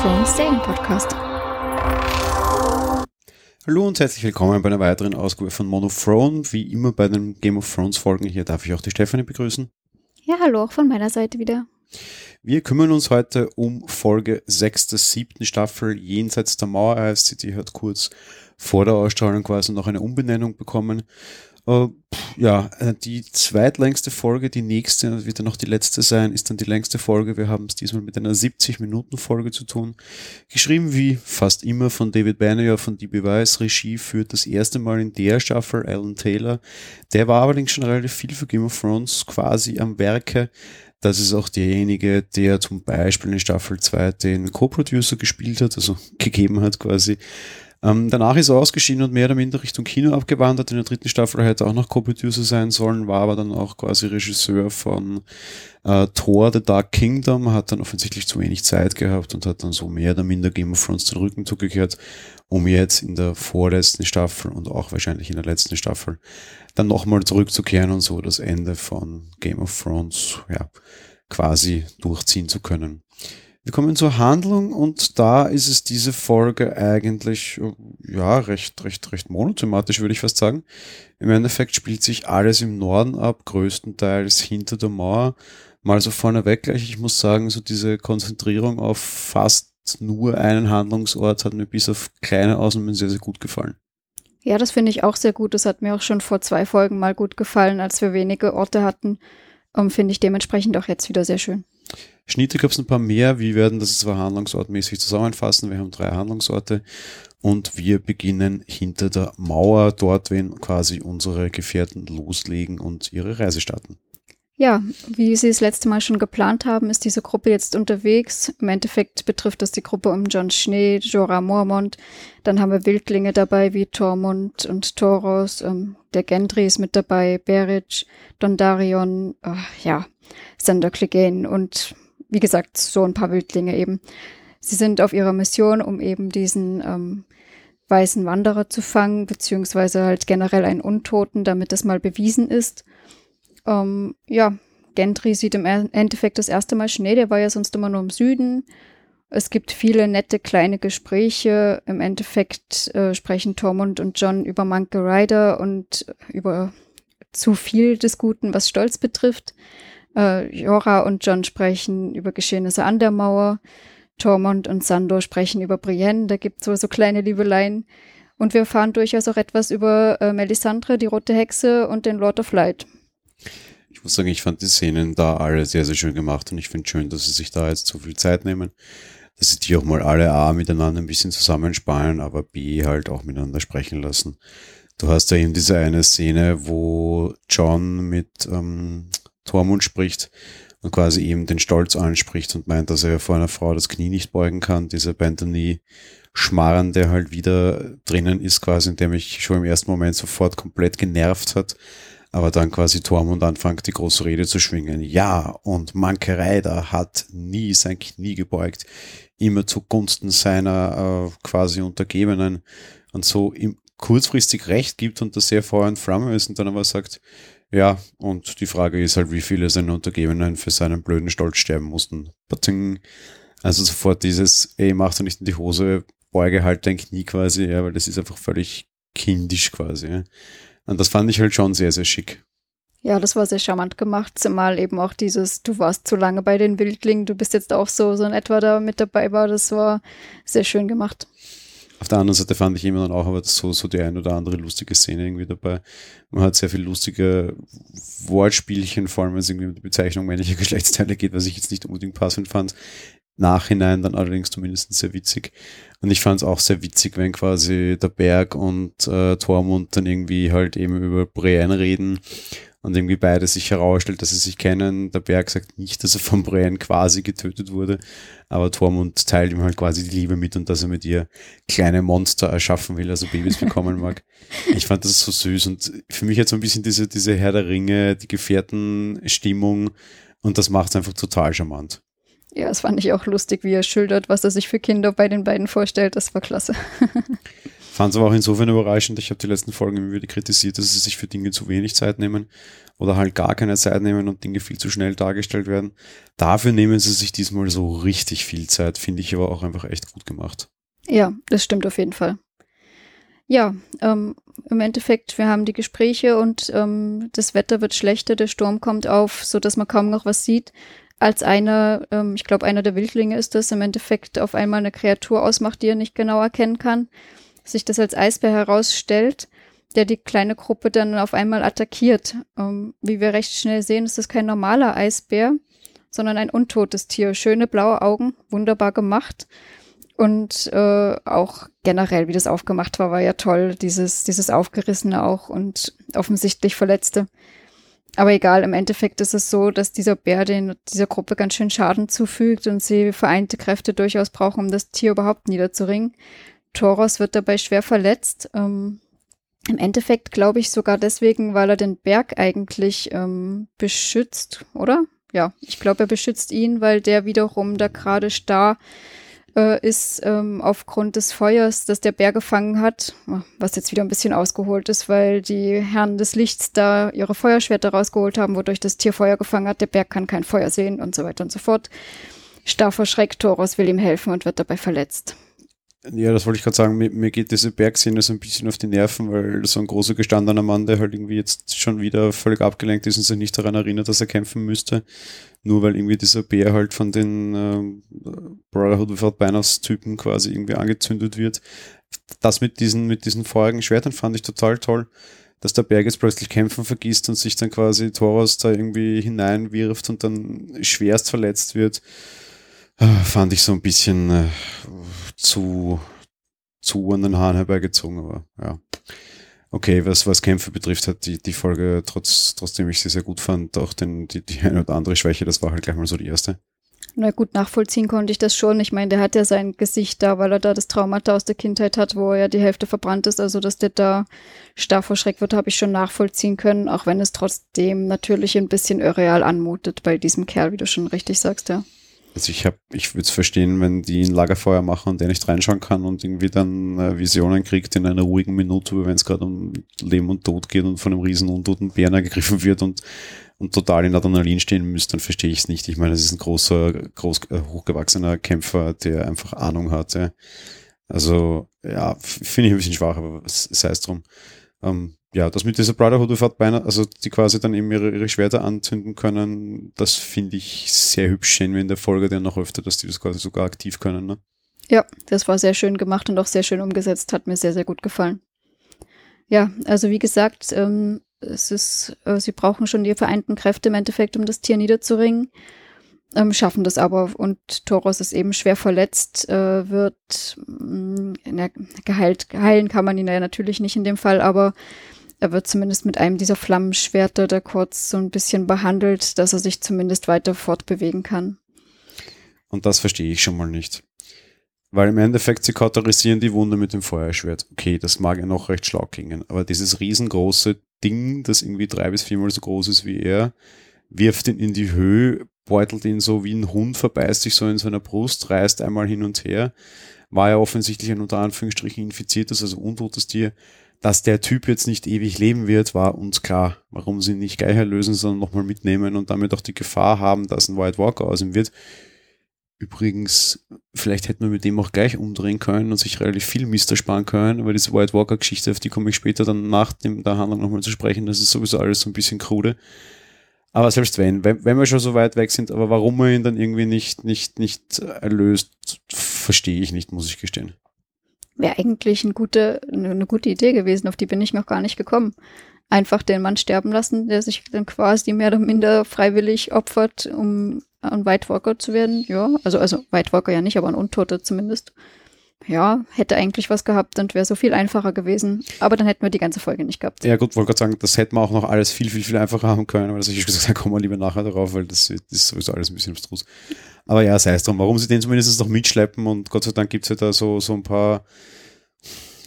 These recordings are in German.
Thrones Serienpodcast. Hallo und herzlich willkommen bei einer weiteren Ausgabe von Monothrone. Wie immer bei den Game of Thrones Folgen. Hier darf ich auch die Stefanie begrüßen. Ja, hallo auch von meiner Seite wieder. Wir kümmern uns heute um Folge 6 der siebten Staffel Jenseits der Mauer heißt sie. Die hat kurz vor der Ausstrahlung quasi noch eine Umbenennung bekommen. Uh, ja, äh, die zweitlängste Folge, die nächste, wird dann noch die letzte sein, ist dann die längste Folge. Wir haben es diesmal mit einer 70-Minuten-Folge zu tun. Geschrieben wie fast immer von David Banner von DB Weiss. Regie führt das erste Mal in der Staffel Alan Taylor. Der war allerdings schon relativ viel für Game of Thrones quasi am Werke. Das ist auch derjenige, der zum Beispiel in Staffel 2 den Co-Producer gespielt hat, also gegeben hat quasi. Ähm, danach ist er ausgeschieden und mehr oder minder Richtung Kino abgewandert. In der dritten Staffel hätte er auch noch Co-Producer sein sollen, war aber dann auch quasi Regisseur von äh, Thor, The Dark Kingdom, hat dann offensichtlich zu wenig Zeit gehabt und hat dann so mehr oder minder Game of Thrones den Rücken zugekehrt, um jetzt in der vorletzten Staffel und auch wahrscheinlich in der letzten Staffel dann nochmal zurückzukehren und so das Ende von Game of Thrones, ja, quasi durchziehen zu können. Wir kommen zur Handlung und da ist es diese Folge eigentlich, ja, recht, recht, recht monothematisch, würde ich fast sagen. Im Endeffekt spielt sich alles im Norden ab, größtenteils hinter der Mauer. Mal so vorneweg gleich, ich muss sagen, so diese Konzentrierung auf fast nur einen Handlungsort hat mir bis auf kleine Ausnahmen sehr, sehr gut gefallen. Ja, das finde ich auch sehr gut. Das hat mir auch schon vor zwei Folgen mal gut gefallen, als wir wenige Orte hatten. Um, finde ich dementsprechend auch jetzt wieder sehr schön. Schnitte gab es ein paar mehr. Wir werden das zwar handlungsortmäßig zusammenfassen. Wir haben drei Handlungsorte und wir beginnen hinter der Mauer, dort, wenn quasi unsere Gefährten loslegen und ihre Reise starten. Ja, wie Sie das letzte Mal schon geplant haben, ist diese Gruppe jetzt unterwegs. Im Endeffekt betrifft das die Gruppe um John Schnee, Jorah Mormont. Dann haben wir Wildlinge dabei wie Tormund und Toros. Ähm, der Gendry ist mit dabei, Beric, Dondarion, äh, ja, Sander Clegane und wie gesagt, so ein paar Wildlinge eben. Sie sind auf ihrer Mission, um eben diesen ähm, weißen Wanderer zu fangen, beziehungsweise halt generell einen Untoten, damit das mal bewiesen ist. Ähm, ja, Gendry sieht im Endeffekt das erste Mal Schnee, der war ja sonst immer nur im Süden. Es gibt viele nette kleine Gespräche. Im Endeffekt äh, sprechen Tormund und John über Monkey Rider und über zu viel des Guten, was Stolz betrifft. Äh, Jora und John sprechen über Geschehnisse an der Mauer. Tormund und Sandor sprechen über Brienne. Da gibt es so, so kleine Liebeleien. Und wir erfahren durchaus auch etwas über äh, Melisandre, die rote Hexe und den Lord of Light. Ich muss sagen, ich fand die Szenen da alle sehr, sehr schön gemacht und ich finde schön, dass sie sich da jetzt so viel Zeit nehmen, dass sie die auch mal alle A miteinander ein bisschen zusammenspannen, aber B halt auch miteinander sprechen lassen. Du hast da eben diese eine Szene, wo John mit ähm, Tormund spricht und quasi eben den Stolz anspricht und meint, dass er vor einer Frau das Knie nicht beugen kann, dieser Bantony Schmarren, der halt wieder drinnen ist, quasi, in dem mich schon im ersten Moment sofort komplett genervt hat. Aber dann quasi Tormund anfängt, die große Rede zu schwingen. Ja, und Manke Reider hat nie sein Knie gebeugt, immer zugunsten seiner äh, quasi Untergebenen und so ihm kurzfristig recht gibt und das sehr Feuer und Flamme ist und dann aber sagt, ja, und die Frage ist halt, wie viele seiner Untergebenen für seinen blöden Stolz sterben mussten. Also sofort dieses, ey, mach doch nicht in die Hose, beuge halt dein Knie quasi, ja, weil das ist einfach völlig kindisch quasi. Ja. Und das fand ich halt schon sehr, sehr schick. Ja, das war sehr charmant gemacht, zumal eben auch dieses, du warst zu lange bei den Wildlingen, du bist jetzt auch so, so in etwa da mit dabei war, das war sehr schön gemacht. Auf der anderen Seite fand ich immer dann auch aber so, so die ein oder andere lustige Szene irgendwie dabei. Man hat sehr viel lustige Wortspielchen, vor allem wenn es irgendwie um die Bezeichnung männlicher Geschlechtsteile geht, was ich jetzt nicht unbedingt passend fand. Nachhinein dann allerdings zumindest sehr witzig. Und ich fand es auch sehr witzig, wenn quasi der Berg und äh, Tormund dann irgendwie halt eben über Brienne reden und irgendwie beide sich herausstellt, dass sie sich kennen. Der Berg sagt nicht, dass er von Brienne quasi getötet wurde, aber Tormund teilt ihm halt quasi die Liebe mit und dass er mit ihr kleine Monster erschaffen will, also Babys bekommen mag. Ich fand das so süß und für mich jetzt so ein bisschen diese, diese Herr der Ringe, die Gefährtenstimmung und das macht es einfach total charmant. Ja, das fand ich auch lustig, wie er schildert, was er sich für Kinder bei den beiden vorstellt. Das war klasse. Fand es aber auch insofern überraschend. Ich habe die letzten Folgen immer wieder kritisiert, dass sie sich für Dinge zu wenig Zeit nehmen oder halt gar keine Zeit nehmen und Dinge viel zu schnell dargestellt werden. Dafür nehmen sie sich diesmal so richtig viel Zeit, finde ich aber auch einfach echt gut gemacht. Ja, das stimmt auf jeden Fall. Ja, ähm, im Endeffekt, wir haben die Gespräche und ähm, das Wetter wird schlechter, der Sturm kommt auf, so dass man kaum noch was sieht. Als einer, ähm, ich glaube, einer der Wildlinge ist das, im Endeffekt auf einmal eine Kreatur ausmacht, die er nicht genau erkennen kann, sich das als Eisbär herausstellt, der die kleine Gruppe dann auf einmal attackiert. Ähm, wie wir recht schnell sehen, ist das kein normaler Eisbär, sondern ein untotes Tier. Schöne blaue Augen, wunderbar gemacht. Und äh, auch generell, wie das aufgemacht war, war ja toll. Dieses, dieses Aufgerissene auch und offensichtlich Verletzte. Aber egal, im Endeffekt ist es so, dass dieser Bär den, dieser Gruppe ganz schön Schaden zufügt und sie vereinte Kräfte durchaus brauchen, um das Tier überhaupt niederzuringen. Toros wird dabei schwer verletzt. Ähm, Im Endeffekt glaube ich sogar deswegen, weil er den Berg eigentlich ähm, beschützt, oder? Ja, ich glaube, er beschützt ihn, weil der wiederum da gerade starr äh, ist ähm, aufgrund des Feuers, das der Bär gefangen hat, was jetzt wieder ein bisschen ausgeholt ist, weil die Herren des Lichts da ihre Feuerschwerter rausgeholt haben, wodurch das Tier Feuer gefangen hat. Der Berg kann kein Feuer sehen und so weiter und so fort. Starr vor Schreck, Thoros will ihm helfen und wird dabei verletzt. Ja, das wollte ich gerade sagen. Mir, mir, geht diese Bergszene so ein bisschen auf die Nerven, weil so ein großer gestandener Mann, der halt irgendwie jetzt schon wieder völlig abgelenkt ist und sich nicht daran erinnert, dass er kämpfen müsste, nur weil irgendwie dieser Bär halt von den äh, Brotherhood Without Banners Typen quasi irgendwie angezündet wird. Das mit diesen, mit diesen feurigen Schwertern fand ich total toll, dass der Berg jetzt plötzlich kämpfen vergisst und sich dann quasi Thoros da irgendwie hineinwirft und dann schwerst verletzt wird. Äh, fand ich so ein bisschen äh, zu, zu an den Haaren herbeigezogen, aber ja. Okay, was, was Kämpfe betrifft, hat die, die Folge, trotz, trotzdem ich sie sehr gut fand, auch den, die, die eine oder andere Schwäche, das war halt gleich mal so die erste. Na gut, nachvollziehen konnte ich das schon. Ich meine, der hat ja sein Gesicht da, weil er da das Traumata aus der Kindheit hat, wo er ja die Hälfte verbrannt ist. Also, dass der da starr vor Schreck wird, habe ich schon nachvollziehen können, auch wenn es trotzdem natürlich ein bisschen irreal anmutet bei diesem Kerl, wie du schon richtig sagst, ja. Also ich habe, ich würde es verstehen, wenn die ein Lagerfeuer machen und der nicht reinschauen kann und irgendwie dann äh, Visionen kriegt in einer ruhigen Minute, wenn es gerade um Leben und Tod geht und von einem riesen untoten Bären ergriffen wird und, und total in Adrenalin stehen müsste, dann verstehe ich es nicht. Ich meine, es ist ein großer, groß, äh, hochgewachsener Kämpfer, der einfach Ahnung hatte. Also ja, finde ich ein bisschen schwach, aber sei es drum. Ähm, ja, das mit dieser Brotherhood of beinahe, also die quasi dann eben ihre, ihre Schwerter anzünden können, das finde ich sehr hübsch. Sehen wir in der Folge dann noch öfter, dass die das quasi sogar aktiv können. Ne? Ja, das war sehr schön gemacht und auch sehr schön umgesetzt, hat mir sehr, sehr gut gefallen. Ja, also wie gesagt, ähm, es ist, äh, sie brauchen schon die vereinten Kräfte im Endeffekt, um das Tier niederzuringen, ähm, schaffen das aber und Toros ist eben schwer verletzt, äh, wird mh, mm, geheilt, heilen kann man ihn ja natürlich nicht in dem Fall, aber er wird zumindest mit einem dieser Flammenschwerter da kurz so ein bisschen behandelt, dass er sich zumindest weiter fortbewegen kann. Und das verstehe ich schon mal nicht. Weil im Endeffekt, sie kauterisieren die Wunde mit dem Feuerschwert. Okay, das mag ja noch recht schlau klingen, aber dieses riesengroße Ding, das irgendwie drei bis viermal so groß ist wie er, wirft ihn in die Höhe, beutelt ihn so wie ein Hund, verbeißt sich so in seiner Brust, reißt einmal hin und her. War ja offensichtlich ein unter Anführungsstrichen infiziertes, also untotes Tier dass der Typ jetzt nicht ewig leben wird, war uns klar. Warum sie nicht Geier lösen, sondern nochmal mitnehmen und damit auch die Gefahr haben, dass ein White Walker aus ihm wird. Übrigens, vielleicht hätten wir mit dem auch gleich umdrehen können und sich relativ viel Mist ersparen können, aber diese White Walker-Geschichte, auf die komme ich später dann nach dem, der Handlung nochmal zu sprechen, das ist sowieso alles so ein bisschen krude. Aber selbst wenn, wenn, wenn wir schon so weit weg sind, aber warum man ihn dann irgendwie nicht, nicht, nicht erlöst, verstehe ich nicht, muss ich gestehen wäre eigentlich eine gute, eine gute Idee gewesen, auf die bin ich noch gar nicht gekommen. Einfach den Mann sterben lassen, der sich dann quasi mehr oder minder freiwillig opfert, um ein White Walker zu werden. Ja, also, also White Walker ja nicht, aber ein Untoter zumindest. Ja, hätte eigentlich was gehabt und wäre so viel einfacher gewesen. Aber dann hätten wir die ganze Folge nicht gehabt. Ja, gut, wollte gerade sagen, das hätten wir auch noch alles viel, viel, viel einfacher haben können. Aber das habe ich gesagt, da kommen wir lieber nachher darauf, weil das, das ist sowieso alles ein bisschen abstrus. Aber ja, sei es drum, warum sie den zumindest noch mitschleppen und Gott sei Dank gibt es ja da so, so ein paar,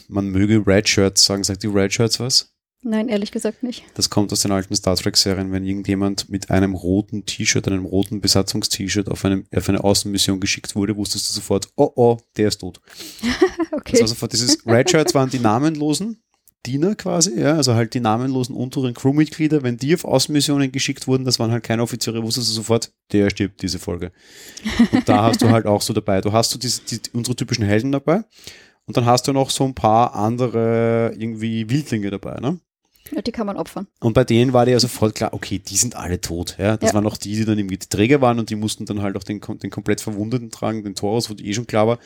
man möge Red Shirts sagen, sagt die Red Shirts was? Nein, ehrlich gesagt nicht. Das kommt aus den alten Star Trek-Serien, wenn irgendjemand mit einem roten T-Shirt, einem roten Besatzungst-T-Shirt auf, auf eine Außenmission geschickt wurde, wusstest du sofort, oh oh, der ist tot. okay. Also sofort dieses Red Shirts waren die Namenlosen, Diener quasi, ja, also halt die namenlosen unteren Crewmitglieder, wenn die auf Außenmissionen geschickt wurden, das waren halt keine Offiziere, wusstest du sofort, der stirbt diese Folge. Und da hast du halt auch so dabei. Du hast so diese, die, unsere typischen Helden dabei und dann hast du noch so ein paar andere irgendwie Wildlinge dabei, ne? Ja, die kann man opfern. Und bei denen war dir ja sofort klar, okay, die sind alle tot. Ja? Das ja. waren auch die, die dann irgendwie die Träger waren und die mussten dann halt auch den, den komplett Verwundeten tragen, den Taurus, wo die eh schon klar war,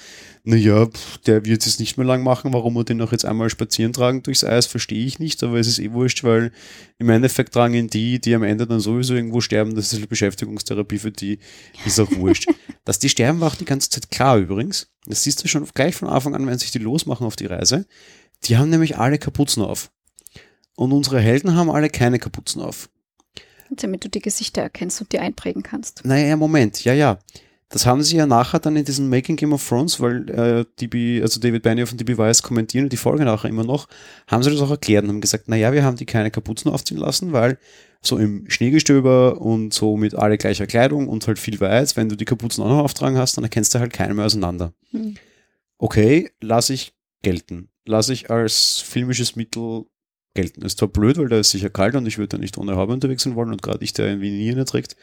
naja, der wird es nicht mehr lang machen, warum wir den noch jetzt einmal spazieren tragen durchs Eis, verstehe ich nicht, aber es ist eh wurscht, weil im Endeffekt tragen ihn die, die am Ende dann sowieso irgendwo sterben, das ist eine Beschäftigungstherapie für die, ist auch wurscht. Dass die sterben, war auch die ganze Zeit klar übrigens. Das siehst du schon gleich von Anfang an, wenn sich die losmachen auf die Reise. Die haben nämlich alle Kapuzen auf. Und unsere Helden haben alle keine Kapuzen auf. Damit du die Gesichter erkennst und die einprägen kannst. Naja, Moment, ja, ja. Das haben sie ja nachher dann in diesem Making Game of Thrones, weil äh, DB, also David Benioff und DB Weiss kommentieren die Folge nachher immer noch, haben sie das auch erklärt und haben gesagt, naja, wir haben die keine Kapuzen aufziehen lassen, weil so im Schneegestöber und so mit alle gleicher Kleidung und halt viel weiß, wenn du die Kapuzen auch noch auftragen hast, dann erkennst du halt keinen mehr auseinander. Hm. Okay, lasse ich gelten. Lasse ich als filmisches Mittel gelten. Ist zwar blöd, weil da ist sicher kalt und ich würde da nicht ohne Haube unterwegs sein wollen und gerade ich, der irgendwie nie eine trägt.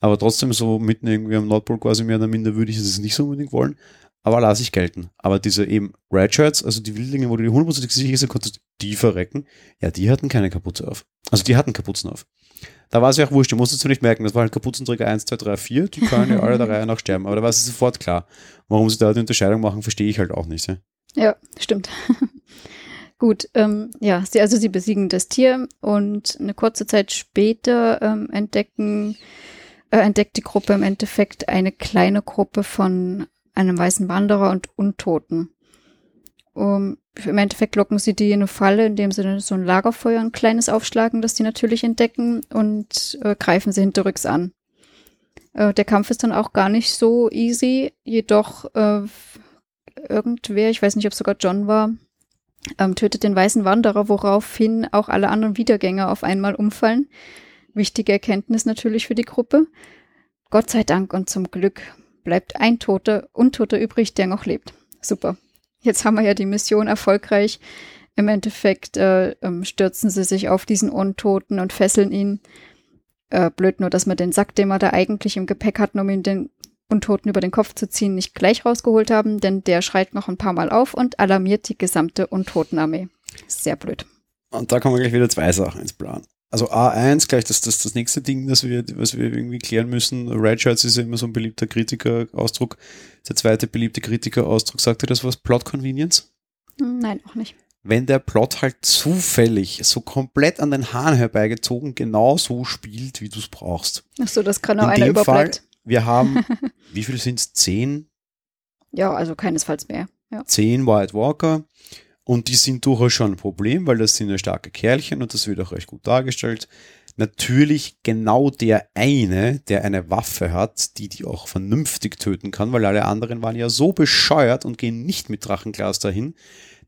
Aber trotzdem so mitten irgendwie am Nordpol quasi mehr oder minder würde ich es nicht so unbedingt wollen. Aber lasse ich gelten. Aber diese eben Red Shirts, also die Wildlinge, wo du die hundertprozentig sicher sind, konntest die verrecken. Ja, die hatten keine Kapuze auf. Also die hatten Kapuzen auf. Da war es ja auch wurscht, du musstest du nicht merken, das war halt Kapuzenträger 1, 2, 3, 4, die können ja alle der Reihe nach sterben. Aber da war es sofort klar. Warum sie da die Unterscheidung machen, verstehe ich halt auch nicht. Ja, ja stimmt. Gut, ähm, ja, sie, also sie besiegen das Tier und eine kurze Zeit später ähm, entdecken, äh, entdeckt die Gruppe im Endeffekt eine kleine Gruppe von einem weißen Wanderer und Untoten. Um, Im Endeffekt locken sie die in eine Falle, indem sie so ein Lagerfeuer, ein kleines aufschlagen, das die natürlich entdecken und äh, greifen sie hinterrücks an. Äh, der Kampf ist dann auch gar nicht so easy, jedoch äh, irgendwer, ich weiß nicht, ob es sogar John war, ähm, tötet den weißen Wanderer, woraufhin auch alle anderen Wiedergänger auf einmal umfallen. Wichtige Erkenntnis natürlich für die Gruppe. Gott sei Dank und zum Glück bleibt ein Toter, Untoter übrig, der noch lebt. Super. Jetzt haben wir ja die Mission erfolgreich. Im Endeffekt äh, ähm, stürzen sie sich auf diesen Untoten und fesseln ihn. Äh, blöd nur, dass man den Sack, den wir da eigentlich im Gepäck hatten, um ihn den Untoten über den Kopf zu ziehen, nicht gleich rausgeholt haben, denn der schreit noch ein paar Mal auf und alarmiert die gesamte Untotenarmee. Sehr blöd. Und da kommen gleich wieder zwei Sachen ins Plan. Also A1, gleich das, das, das nächste Ding, das wir, was wir irgendwie klären müssen. Red Shirts ist ja immer so ein beliebter Kritiker-Ausdruck. Der zweite beliebte Kritiker-Ausdruck, sagt ihr das was? Plot Convenience? Nein, auch nicht. Wenn der Plot halt zufällig, so komplett an den Haaren herbeigezogen, genau so spielt, wie du es brauchst. Ach so, das kann auch In einer überblickt. Fall, wir haben, wie viel sind es? Zehn? Ja, also keinesfalls mehr. Ja. Zehn White Walker. Und die sind durchaus schon ein Problem, weil das sind ja starke Kerlchen und das wird auch recht gut dargestellt. Natürlich genau der eine, der eine Waffe hat, die die auch vernünftig töten kann, weil alle anderen waren ja so bescheuert und gehen nicht mit Drachenglas dahin.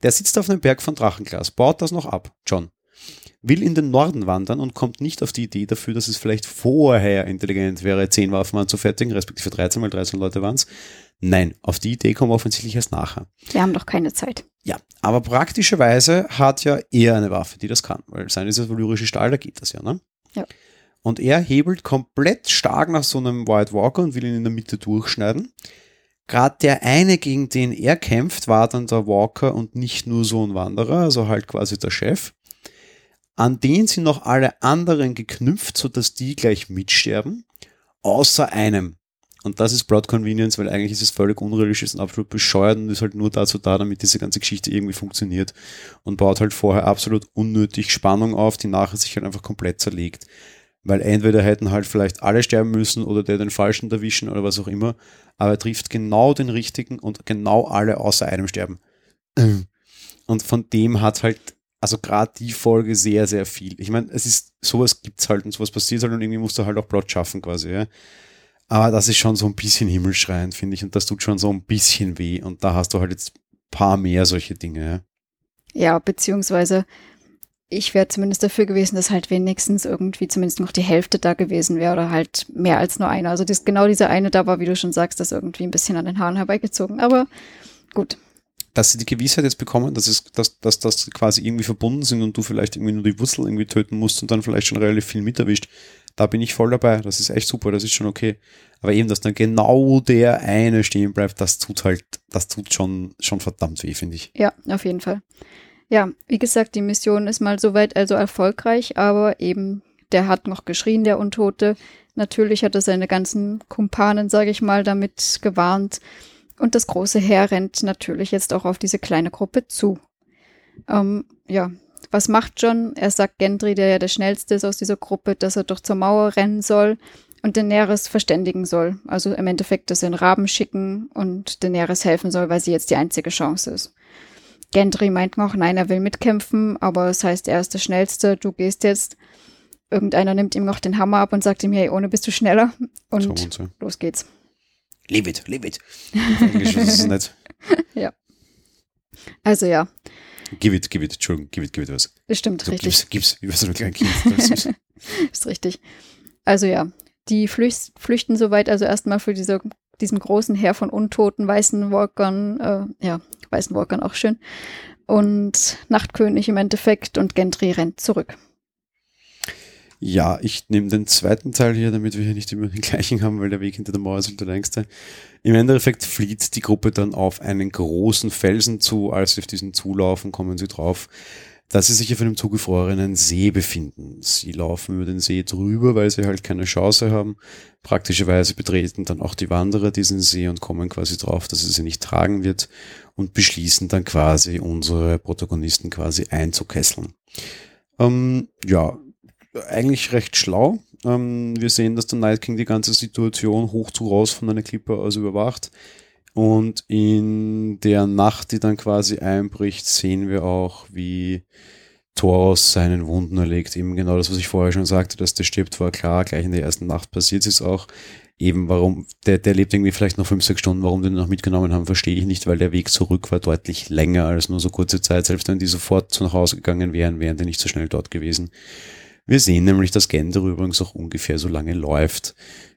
Der sitzt auf einem Berg von Drachenglas, baut das noch ab, John will in den Norden wandern und kommt nicht auf die Idee dafür, dass es vielleicht vorher intelligent wäre, zehn Waffen anzufertigen, respektive 13, weil 13 Leute waren es. Nein, auf die Idee kommen wir offensichtlich erst nachher. Wir haben doch keine Zeit. Ja, aber praktischerweise hat ja er eine Waffe, die das kann, weil sein ist das valyrische Stahl, da geht das ja, ne? Ja. Und er hebelt komplett stark nach so einem White Walker und will ihn in der Mitte durchschneiden. Gerade der eine, gegen den er kämpft, war dann der Walker und nicht nur so ein Wanderer, also halt quasi der Chef. An den sind noch alle anderen geknüpft, sodass die gleich mitsterben, außer einem. Und das ist Broad Convenience, weil eigentlich ist es völlig unrealistisch und absolut bescheuert und ist halt nur dazu da, damit diese ganze Geschichte irgendwie funktioniert und baut halt vorher absolut unnötig Spannung auf, die nachher sich halt einfach komplett zerlegt. Weil entweder hätten halt vielleicht alle sterben müssen oder der den Falschen erwischen oder was auch immer, aber er trifft genau den richtigen und genau alle außer einem sterben. Und von dem hat halt also gerade die Folge sehr, sehr viel. Ich meine, es ist, sowas gibt's halt und sowas passiert halt und irgendwie musst du halt auch Plot schaffen quasi, ja. Aber das ist schon so ein bisschen himmelschreiend, finde ich, und das tut schon so ein bisschen weh und da hast du halt jetzt paar mehr solche Dinge, ja. Ja, beziehungsweise ich wäre zumindest dafür gewesen, dass halt wenigstens irgendwie zumindest noch die Hälfte da gewesen wäre oder halt mehr als nur einer. Also das, genau dieser eine da war, wie du schon sagst, das irgendwie ein bisschen an den Haaren herbeigezogen. Aber gut. Dass sie die Gewissheit jetzt bekommen, dass es, dass, dass das quasi irgendwie verbunden sind und du vielleicht irgendwie nur die Wurzel irgendwie töten musst und dann vielleicht schon relativ viel mit erwischt, da bin ich voll dabei. Das ist echt super, das ist schon okay. Aber eben, dass dann genau der eine stehen bleibt, das tut halt, das tut schon, schon verdammt weh, finde ich. Ja, auf jeden Fall. Ja, wie gesagt, die Mission ist mal soweit also erfolgreich, aber eben, der hat noch geschrien, der Untote. Natürlich hat er seine ganzen Kumpanen, sage ich mal, damit gewarnt. Und das große Heer rennt natürlich jetzt auch auf diese kleine Gruppe zu. Ähm, ja, was macht John? Er sagt Gendry, der ja der schnellste ist aus dieser Gruppe, dass er doch zur Mauer rennen soll und Daenerys verständigen soll. Also im Endeffekt, dass er einen Raben schicken und Daenerys helfen soll, weil sie jetzt die einzige Chance ist. Gendry meint noch, nein, er will mitkämpfen, aber es das heißt, er ist der Schnellste, du gehst jetzt. Irgendeiner nimmt ihm noch den Hammer ab und sagt ihm, hey, ohne bist du schneller. Und, los geht's. Leave it, leave it. Englisch ist es nicht. ja. Also ja. Give it, give it, Entschuldigung, give it, give it was. Das stimmt, so, richtig. Gib's, gib's, wie was mit kleinen Kind. ist richtig. Also ja, die flüchten soweit also erstmal für diese, diesem großen Heer von untoten weißen Walkern, äh, ja, weißen Walkern auch schön. Und Nachtkönig im Endeffekt und Gendry rennt zurück. Ja, ich nehme den zweiten Teil hier, damit wir hier nicht immer den gleichen haben, weil der Weg hinter der Mauer ist der längste. Im Endeffekt flieht die Gruppe dann auf einen großen Felsen zu. Als sie auf diesen zulaufen, kommen sie drauf, dass sie sich auf einem zugefrorenen See befinden. Sie laufen über den See drüber, weil sie halt keine Chance haben. Praktischerweise betreten dann auch die Wanderer diesen See und kommen quasi drauf, dass es sie nicht tragen wird und beschließen dann quasi unsere Protagonisten quasi einzukesseln. Ähm, ja, eigentlich recht schlau. Ähm, wir sehen, dass der Night King die ganze Situation hoch zu raus von einer Klippe aus überwacht. Und in der Nacht, die dann quasi einbricht, sehen wir auch, wie Thoros seinen Wunden erlegt. Eben genau das, was ich vorher schon sagte, dass der stirbt, war klar. Gleich in der ersten Nacht passiert es auch. Eben warum, der, der lebt irgendwie vielleicht noch fünf, sechs Stunden, warum die ihn noch mitgenommen haben, verstehe ich nicht, weil der Weg zurück war deutlich länger als nur so kurze Zeit. Selbst wenn die sofort nach Hause gegangen wären, wären die nicht so schnell dort gewesen. Wir sehen nämlich, dass Gender übrigens auch ungefähr so lange läuft.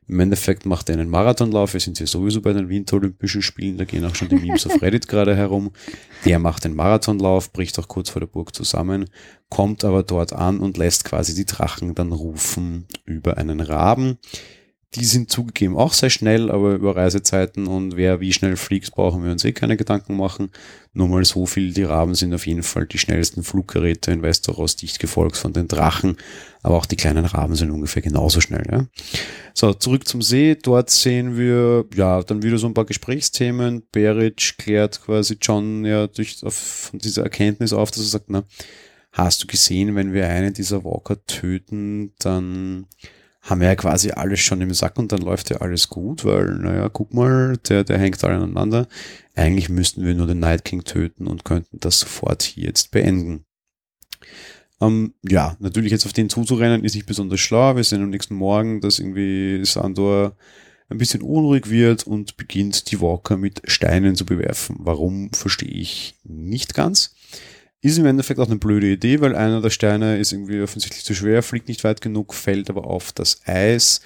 Im Endeffekt macht er einen Marathonlauf. Wir sind hier sowieso bei den Winterolympischen Spielen. Da gehen auch schon die Memes auf Reddit gerade herum. Der macht den Marathonlauf, bricht auch kurz vor der Burg zusammen, kommt aber dort an und lässt quasi die Drachen dann rufen über einen Raben. Die sind zugegeben auch sehr schnell, aber über Reisezeiten und wer wie schnell fliegt, brauchen wir uns eh keine Gedanken machen. Nur mal so viel, die Raben sind auf jeden Fall die schnellsten Fluggeräte in Westeros, dicht gefolgt von den Drachen, aber auch die kleinen Raben sind ungefähr genauso schnell. Ja? So, zurück zum See. Dort sehen wir, ja, dann wieder so ein paar Gesprächsthemen. Beric klärt quasi John ja durch auf, von dieser Erkenntnis auf, dass er sagt, na, hast du gesehen, wenn wir einen dieser Walker töten, dann haben wir ja quasi alles schon im Sack und dann läuft ja alles gut, weil, naja, guck mal, der, der hängt alle aneinander. Eigentlich müssten wir nur den Night King töten und könnten das sofort hier jetzt beenden. Ähm, ja, natürlich jetzt auf den zuzurennen ist nicht besonders schlau. Wir sehen am nächsten Morgen, dass irgendwie Sandor ein bisschen unruhig wird und beginnt die Walker mit Steinen zu bewerfen. Warum, verstehe ich nicht ganz. Ist im Endeffekt auch eine blöde Idee, weil einer der Steine ist irgendwie offensichtlich zu schwer, fliegt nicht weit genug, fällt aber auf das Eis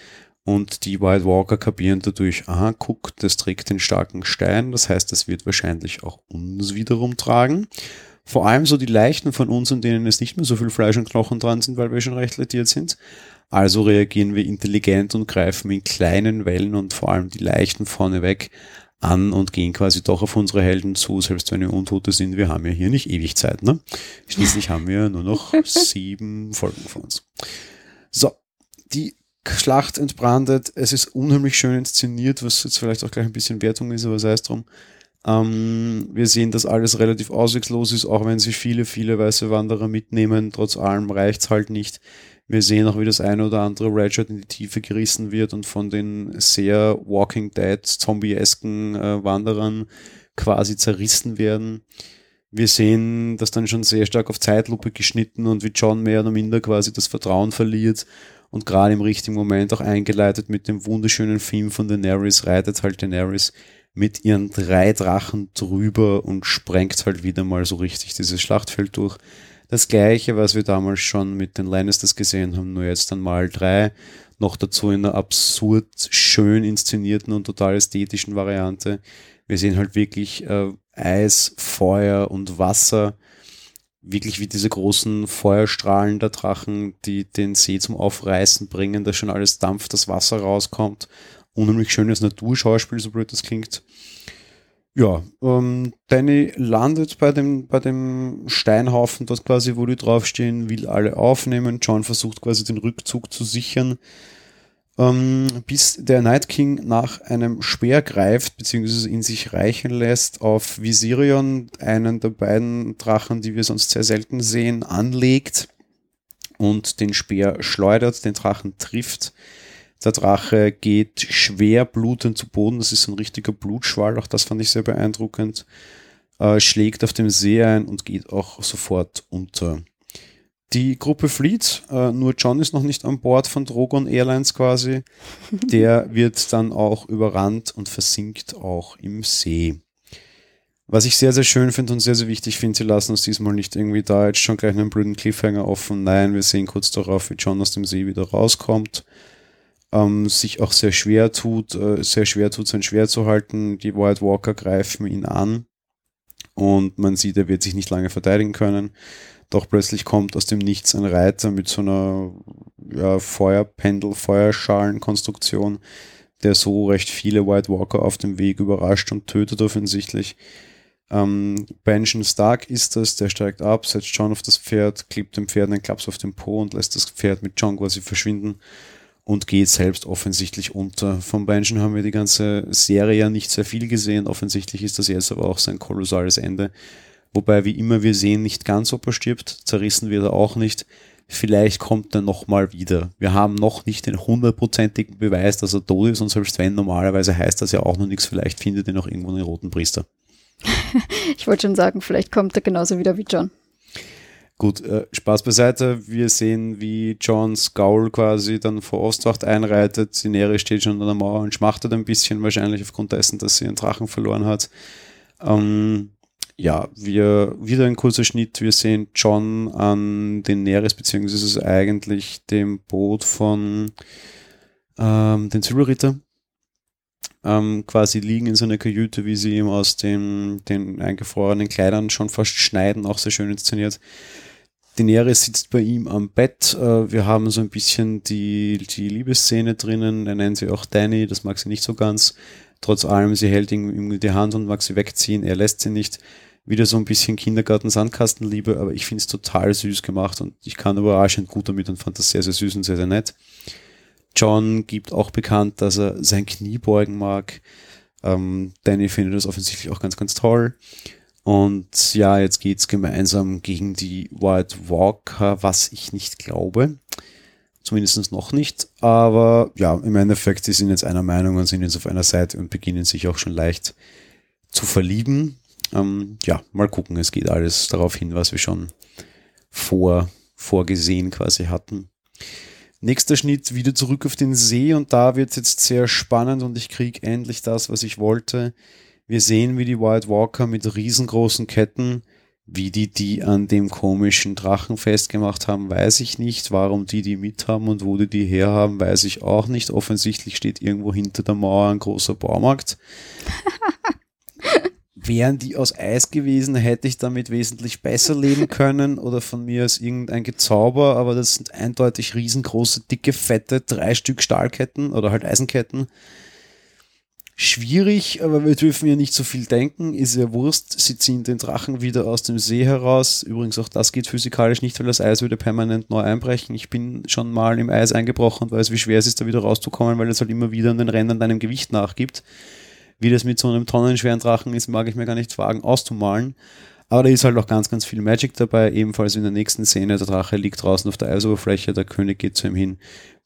und die White Walker kapieren dadurch, aha, guck, das trägt den starken Stein, das heißt, das wird wahrscheinlich auch uns wiederum tragen. Vor allem so die leichten von uns, an denen es nicht mehr so viel Fleisch und Knochen dran sind, weil wir schon recht lediert sind. Also reagieren wir intelligent und greifen in kleinen Wellen und vor allem die leichten vorne weg an und gehen quasi doch auf unsere Helden zu, selbst wenn wir Untote sind. Wir haben ja hier nicht ewig Zeit, ne? Schließlich haben wir nur noch sieben Folgen von uns. So, die Schlacht entbrandet. Es ist unheimlich schön inszeniert, was jetzt vielleicht auch gleich ein bisschen Wertung ist, aber sei es drum. Ähm, wir sehen, dass alles relativ auswegslos ist, auch wenn sie viele, viele weiße Wanderer mitnehmen. Trotz allem reicht's halt nicht. Wir sehen auch, wie das eine oder andere Ratchet in die Tiefe gerissen wird und von den sehr Walking Dead, zombie-esken äh, Wanderern quasi zerrissen werden. Wir sehen, dass dann schon sehr stark auf Zeitlupe geschnitten und wie John mehr oder minder quasi das Vertrauen verliert und gerade im richtigen Moment auch eingeleitet mit dem wunderschönen Film von Daenerys reitet halt Daenerys mit ihren drei Drachen drüber und sprengt halt wieder mal so richtig dieses Schlachtfeld durch. Das gleiche, was wir damals schon mit den Lannisters gesehen haben, nur jetzt dann mal drei. Noch dazu in einer absurd schön inszenierten und total ästhetischen Variante. Wir sehen halt wirklich äh, Eis, Feuer und Wasser. Wirklich wie diese großen Feuerstrahlen der Drachen, die den See zum Aufreißen bringen, dass schon alles dampft, das Wasser rauskommt. Unheimlich schönes Naturschauspiel, so blöd das klingt. Ja, ähm, Danny landet bei dem, bei dem Steinhaufen dort quasi, wo die draufstehen, will alle aufnehmen. John versucht quasi den Rückzug zu sichern, ähm, bis der Night King nach einem Speer greift, beziehungsweise ihn sich reichen lässt, auf Visirion, einen der beiden Drachen, die wir sonst sehr selten sehen, anlegt und den Speer schleudert, den Drachen trifft der Drache geht schwer blutend zu Boden. Das ist ein richtiger Blutschwall. Auch das fand ich sehr beeindruckend. Äh, schlägt auf dem See ein und geht auch sofort unter. Die Gruppe flieht, äh, nur John ist noch nicht an Bord von Drogon Airlines quasi. Der wird dann auch überrannt und versinkt auch im See. Was ich sehr, sehr schön finde und sehr, sehr wichtig finde, sie lassen uns diesmal nicht irgendwie da jetzt schon gleich einen blöden Cliffhanger offen. Nein, wir sehen kurz darauf, wie John aus dem See wieder rauskommt ähm, sich auch sehr schwer tut, äh, sehr schwer tut, sein Schwert zu halten. Die White Walker greifen ihn an und man sieht, er wird sich nicht lange verteidigen können. Doch plötzlich kommt aus dem Nichts ein Reiter mit so einer ja, Feuerpendel, Feuerschalenkonstruktion, der so recht viele White Walker auf dem Weg überrascht und tötet offensichtlich. Ähm, Benjamin Stark ist das, der steigt ab, setzt John auf das Pferd, klebt dem Pferd einen Klaps auf den Po und lässt das Pferd mit John quasi verschwinden und geht selbst offensichtlich unter. Vom Benjen haben wir die ganze Serie ja nicht sehr viel gesehen. Offensichtlich ist das jetzt aber auch sein kolossales Ende. Wobei, wie immer wir sehen, nicht ganz, ob er stirbt. Zerrissen wird er auch nicht. Vielleicht kommt er nochmal wieder. Wir haben noch nicht den hundertprozentigen Beweis, dass er tot ist und selbst wenn, normalerweise heißt das ja auch noch nichts. Vielleicht findet er noch irgendwo einen roten Priester. ich wollte schon sagen, vielleicht kommt er genauso wieder wie John. Gut, äh, Spaß beiseite. Wir sehen, wie John Scowl quasi dann vor Ostwacht einreitet. Sineri steht schon an der Mauer und schmachtet ein bisschen, wahrscheinlich aufgrund dessen, dass sie einen Drachen verloren hat. Ähm, ja, wir, wieder ein kurzer Schnitt. Wir sehen John an den Neres, beziehungsweise eigentlich dem Boot von ähm, den Zylritter. Ähm, quasi liegen in seiner Kajüte, wie sie ihm aus dem, den eingefrorenen Kleidern schon fast schneiden, auch sehr schön inszeniert. Daenerys sitzt bei ihm am Bett. Äh, wir haben so ein bisschen die, die Liebesszene drinnen. Er nennt sie auch Danny, das mag sie nicht so ganz. Trotz allem, sie hält ihm die Hand und mag sie wegziehen. Er lässt sie nicht. Wieder so ein bisschen Kindergarten-Sandkastenliebe, aber ich finde es total süß gemacht und ich kann überraschend gut damit und fand das sehr, sehr süß und sehr, sehr nett. John gibt auch bekannt, dass er sein Knie beugen mag. Ähm, Danny findet das offensichtlich auch ganz, ganz toll. Und ja, jetzt geht's gemeinsam gegen die White Walker, was ich nicht glaube. Zumindest noch nicht. Aber ja, im Endeffekt, sie sind jetzt einer Meinung und sind jetzt auf einer Seite und beginnen sich auch schon leicht zu verlieben. Ähm, ja, mal gucken. Es geht alles darauf hin, was wir schon vor, vorgesehen quasi hatten. Nächster Schnitt wieder zurück auf den See und da wird es jetzt sehr spannend und ich kriege endlich das, was ich wollte. Wir sehen, wie die White Walker mit riesengroßen Ketten, wie die die an dem komischen Drachen festgemacht haben, weiß ich nicht. Warum die die mit haben und wo die die herhaben, weiß ich auch nicht. Offensichtlich steht irgendwo hinter der Mauer ein großer Baumarkt. Wären die aus Eis gewesen, hätte ich damit wesentlich besser leben können oder von mir aus irgendein Gezauber, aber das sind eindeutig riesengroße, dicke, fette, drei Stück Stahlketten oder halt Eisenketten schwierig, aber wir dürfen ja nicht so viel denken, ist ja Wurst. Sie ziehen den Drachen wieder aus dem See heraus. Übrigens auch das geht physikalisch nicht, weil das Eis würde permanent neu einbrechen. Ich bin schon mal im Eis eingebrochen und weiß, wie schwer es ist, da wieder rauszukommen, weil es halt immer wieder an den Rändern deinem Gewicht nachgibt. Wie das mit so einem tonnenschweren Drachen ist, mag ich mir gar nicht wagen auszumalen. Aber da ist halt auch ganz, ganz viel Magic dabei. Ebenfalls in der nächsten Szene, der Drache liegt draußen auf der Eisoberfläche, der König geht zu ihm hin,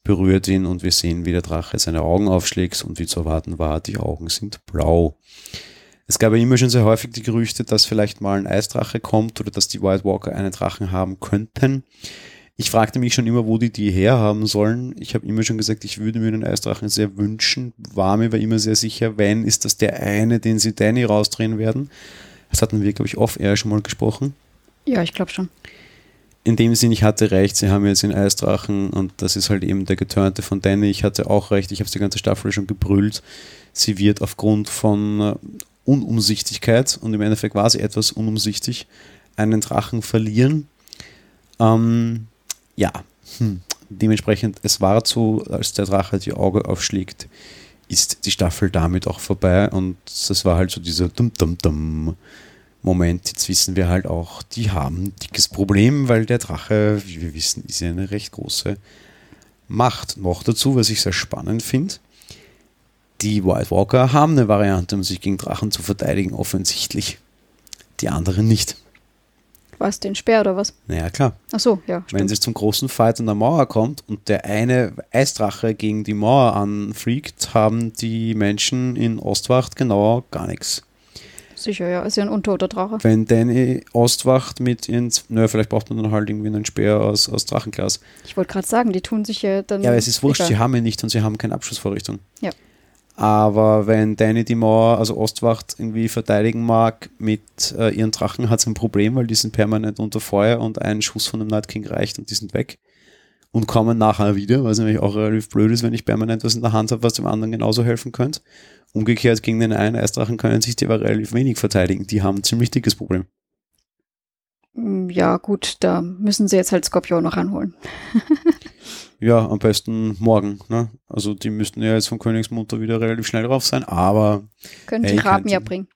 berührt ihn und wir sehen, wie der Drache seine Augen aufschlägt und wie zu erwarten war, die Augen sind blau. Es gab ja immer schon sehr häufig die Gerüchte, dass vielleicht mal ein Eisdrache kommt oder dass die White Walker einen Drachen haben könnten. Ich fragte mich schon immer, wo die die herhaben sollen. Ich habe immer schon gesagt, ich würde mir einen Eisdrachen sehr wünschen. War mir aber immer sehr sicher, wenn, ist das der eine, den sie Danny rausdrehen werden. Das hatten wir, glaube ich, off-air schon mal gesprochen. Ja, ich glaube schon. In dem Sinn, ich hatte recht, sie haben jetzt den Eisdrachen und das ist halt eben der Geturnte von Danny. Ich hatte auch recht, ich habe die ganze Staffel schon gebrüllt. Sie wird aufgrund von äh, Unumsichtigkeit, und im Endeffekt war sie etwas unumsichtig, einen Drachen verlieren. Ähm, ja, hm. dementsprechend, es war so, als der Drache die Auge aufschlägt, ist die Staffel damit auch vorbei und das war halt so dieser Dum-Dum-Dum. Moment, jetzt wissen wir halt auch, die haben ein dickes Problem, weil der Drache, wie wir wissen, ist ja eine recht große Macht. Noch dazu, was ich sehr spannend finde, die White Walker haben eine Variante, um sich gegen Drachen zu verteidigen, offensichtlich. Die anderen nicht. Was, den Speer oder was? Naja, klar. Ach so, ja. Wenn es zum großen Fight an der Mauer kommt und der eine Eisdrache gegen die Mauer anfliegt, haben die Menschen in Ostwacht genau gar nichts. Sicher, ja. Ist ja ein untoter Drache. Wenn Danny Ostwacht mit ins, naja, vielleicht braucht man dann halt irgendwie einen Speer aus, aus Drachenglas. Ich wollte gerade sagen, die tun sich ja dann. Ja, aber es ist wurscht, egal. sie haben ihn nicht und sie haben keine Abschussvorrichtung. Ja. Aber wenn Danny die Mauer, also Ostwacht, irgendwie verteidigen mag mit äh, ihren Drachen, hat es ein Problem, weil die sind permanent unter Feuer und ein Schuss von dem Night King reicht und die sind weg. Und kommen nachher wieder, was nämlich auch relativ blöd ist, wenn ich permanent was in der Hand habe, was dem anderen genauso helfen könnte. Umgekehrt gegen den einen Eisdrachen können sich die aber relativ wenig verteidigen. Die haben ein ziemlich dickes Problem. Mm, Ja, gut, da müssen sie jetzt halt Skorpion noch ranholen. Ja, am besten morgen. Ne? Also die müssten ja jetzt von Königsmutter wieder relativ schnell drauf sein, aber Können die Raben ja bringen.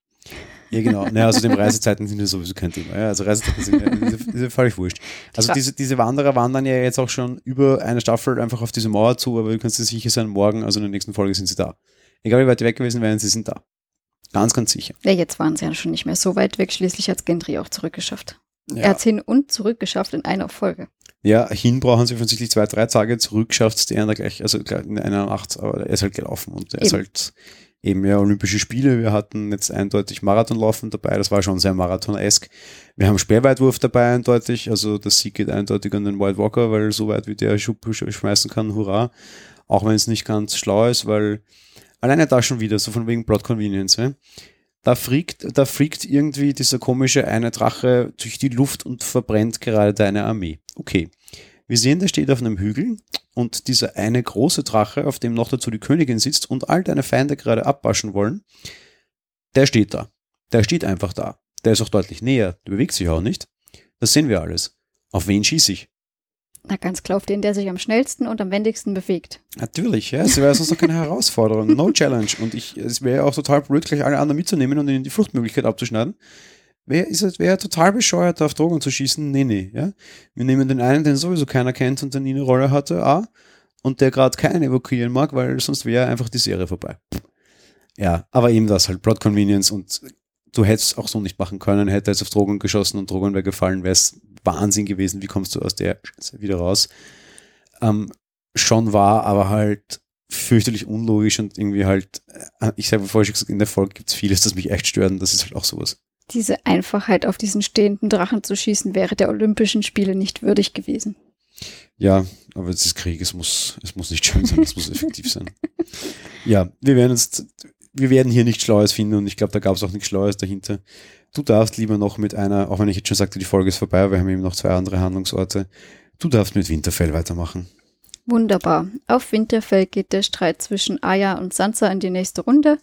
Ja, genau. Naja, also dem Reisezeiten sind ja sowieso kein Thema. Ja, also Reisezeiten sind ja diese völlig wurscht. Also Ja. diese, diese Wanderer wandern ja jetzt auch schon über eine Staffel einfach auf diese Mauer zu, aber du kannst dir sicher sein, morgen, also in der nächsten Folge sind sie da. Egal wie weit die weg gewesen wären, sie sind da. Ganz, ganz sicher. Ja, jetzt waren sie ja schon nicht mehr so weit weg. Schließlich hat Gendry auch zurückgeschafft. Er Ja, hat es hin und zurück geschafft in einer Folge. ja hin brauchen sie offensichtlich zwei, drei Tage, zurück schafft es der in der gleich, also in einer Nacht, aber er ist halt gelaufen und er ist Eben. halt eben ja Olympische Spiele. Wir hatten jetzt eindeutig Marathonlaufen dabei, das war schon sehr Marathonesk. Wir haben Speerweitwurf dabei eindeutig, also das Sieg geht eindeutig an den White Walker, weil so weit wie der Schub sch- schmeißen kann, hurra. Auch wenn es nicht ganz schlau ist, weil alleine da schon wieder, so von wegen Plot Convenience, ja? da freakt, da freakt irgendwie dieser komische eine Drache durch die Luft und verbrennt gerade deine Armee. Okay. Wir sehen, der steht auf einem Hügel und dieser eine große Drache, auf dem noch dazu die Königin sitzt und all deine Feinde gerade abwaschen wollen, der steht da. Der steht einfach da. Der ist auch deutlich näher. Der bewegt sich auch nicht. Das sehen wir alles. Auf wen schieße ich? Na, ganz klar auf den, der sich am schnellsten und am wendigsten bewegt. Natürlich, ja. Es wäre sonst noch keine Herausforderung. No Challenge. Und ich, es wäre auch total blöd, gleich alle anderen mitzunehmen und ihnen die Fluchtmöglichkeit abzuschneiden. Wer ist es, wäre total bescheuert, auf Drogen zu schießen? Nee, nee, ja. Wir nehmen den einen, den sowieso keiner kennt und der nie eine Rolle hatte, A, und der gerade keinen evakuieren mag, weil sonst wäre einfach die Serie vorbei. Ja, aber eben das halt, Plot Convenience und du hättest auch so nicht machen können, hätte jetzt auf Drogen geschossen und Drogen wäre gefallen, wäre es Wahnsinn gewesen, wie kommst du aus der Scheiße wieder raus? Ähm, schon war, aber halt fürchterlich unlogisch und irgendwie halt, äh, ich sage vorher schon gesagt, in der Folge gibt es vieles, das mich echt stört und das ist halt auch sowas. Diese Einfachheit, auf diesen stehenden Drachen zu schießen, wäre der Olympischen Spiele nicht würdig gewesen. Ja, aber es ist Krieg, es muss, es muss nicht schön sein, es muss effektiv sein. Ja, wir werden uns, wir werden hier nichts Schlaues finden und ich glaube, da gab es auch nichts Schlaues dahinter. Du darfst lieber noch mit einer, auch wenn ich jetzt schon sagte, die Folge ist vorbei, wir haben eben noch zwei andere Handlungsorte. Du darfst mit Winterfell weitermachen. Wunderbar. Auf Winterfell geht der Streit zwischen Arya und Sansa in die nächste Runde.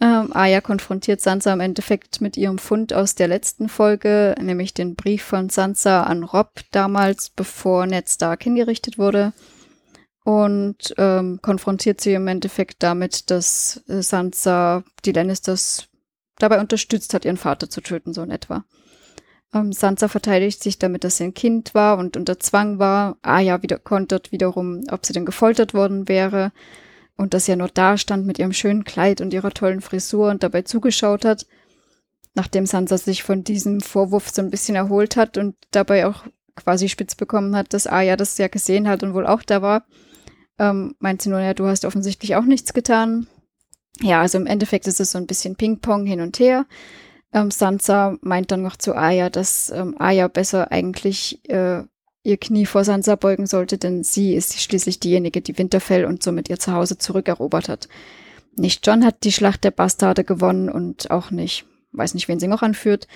Ähm, Arya konfrontiert Sansa im Endeffekt mit ihrem Fund aus der letzten Folge, nämlich den Brief von Sansa an Robb damals, bevor Ned Stark hingerichtet wurde. Und ähm, konfrontiert sie im Endeffekt damit, dass äh, Sansa die Lannisters dabei unterstützt hat, ihren Vater zu töten, so in etwa. Ähm, Sansa verteidigt sich damit, dass sie ein Kind war und unter Zwang war. Arya wieder kontert wiederum, ob sie denn gefoltert worden wäre und dass sie ja nur da stand mit ihrem schönen Kleid und ihrer tollen Frisur und dabei zugeschaut hat. Nachdem Sansa sich von diesem Vorwurf so ein bisschen erholt hat und dabei auch quasi spitz bekommen hat, dass Arya das ja gesehen hat und wohl auch da war, ähm, meint sie nur, ja, du hast offensichtlich auch nichts getan. Ja, also im Endeffekt ist es so ein bisschen Ping-Pong hin und her. Ähm, Sansa meint dann noch zu Arya, dass ähm, Arya besser eigentlich äh, ihr Knie vor Sansa beugen sollte, denn sie ist schließlich diejenige, die Winterfell und somit ihr Zuhause zurückerobert hat. Nicht John hat die Schlacht der Bastarde gewonnen und auch nicht, weiß nicht, wen sie noch anführt,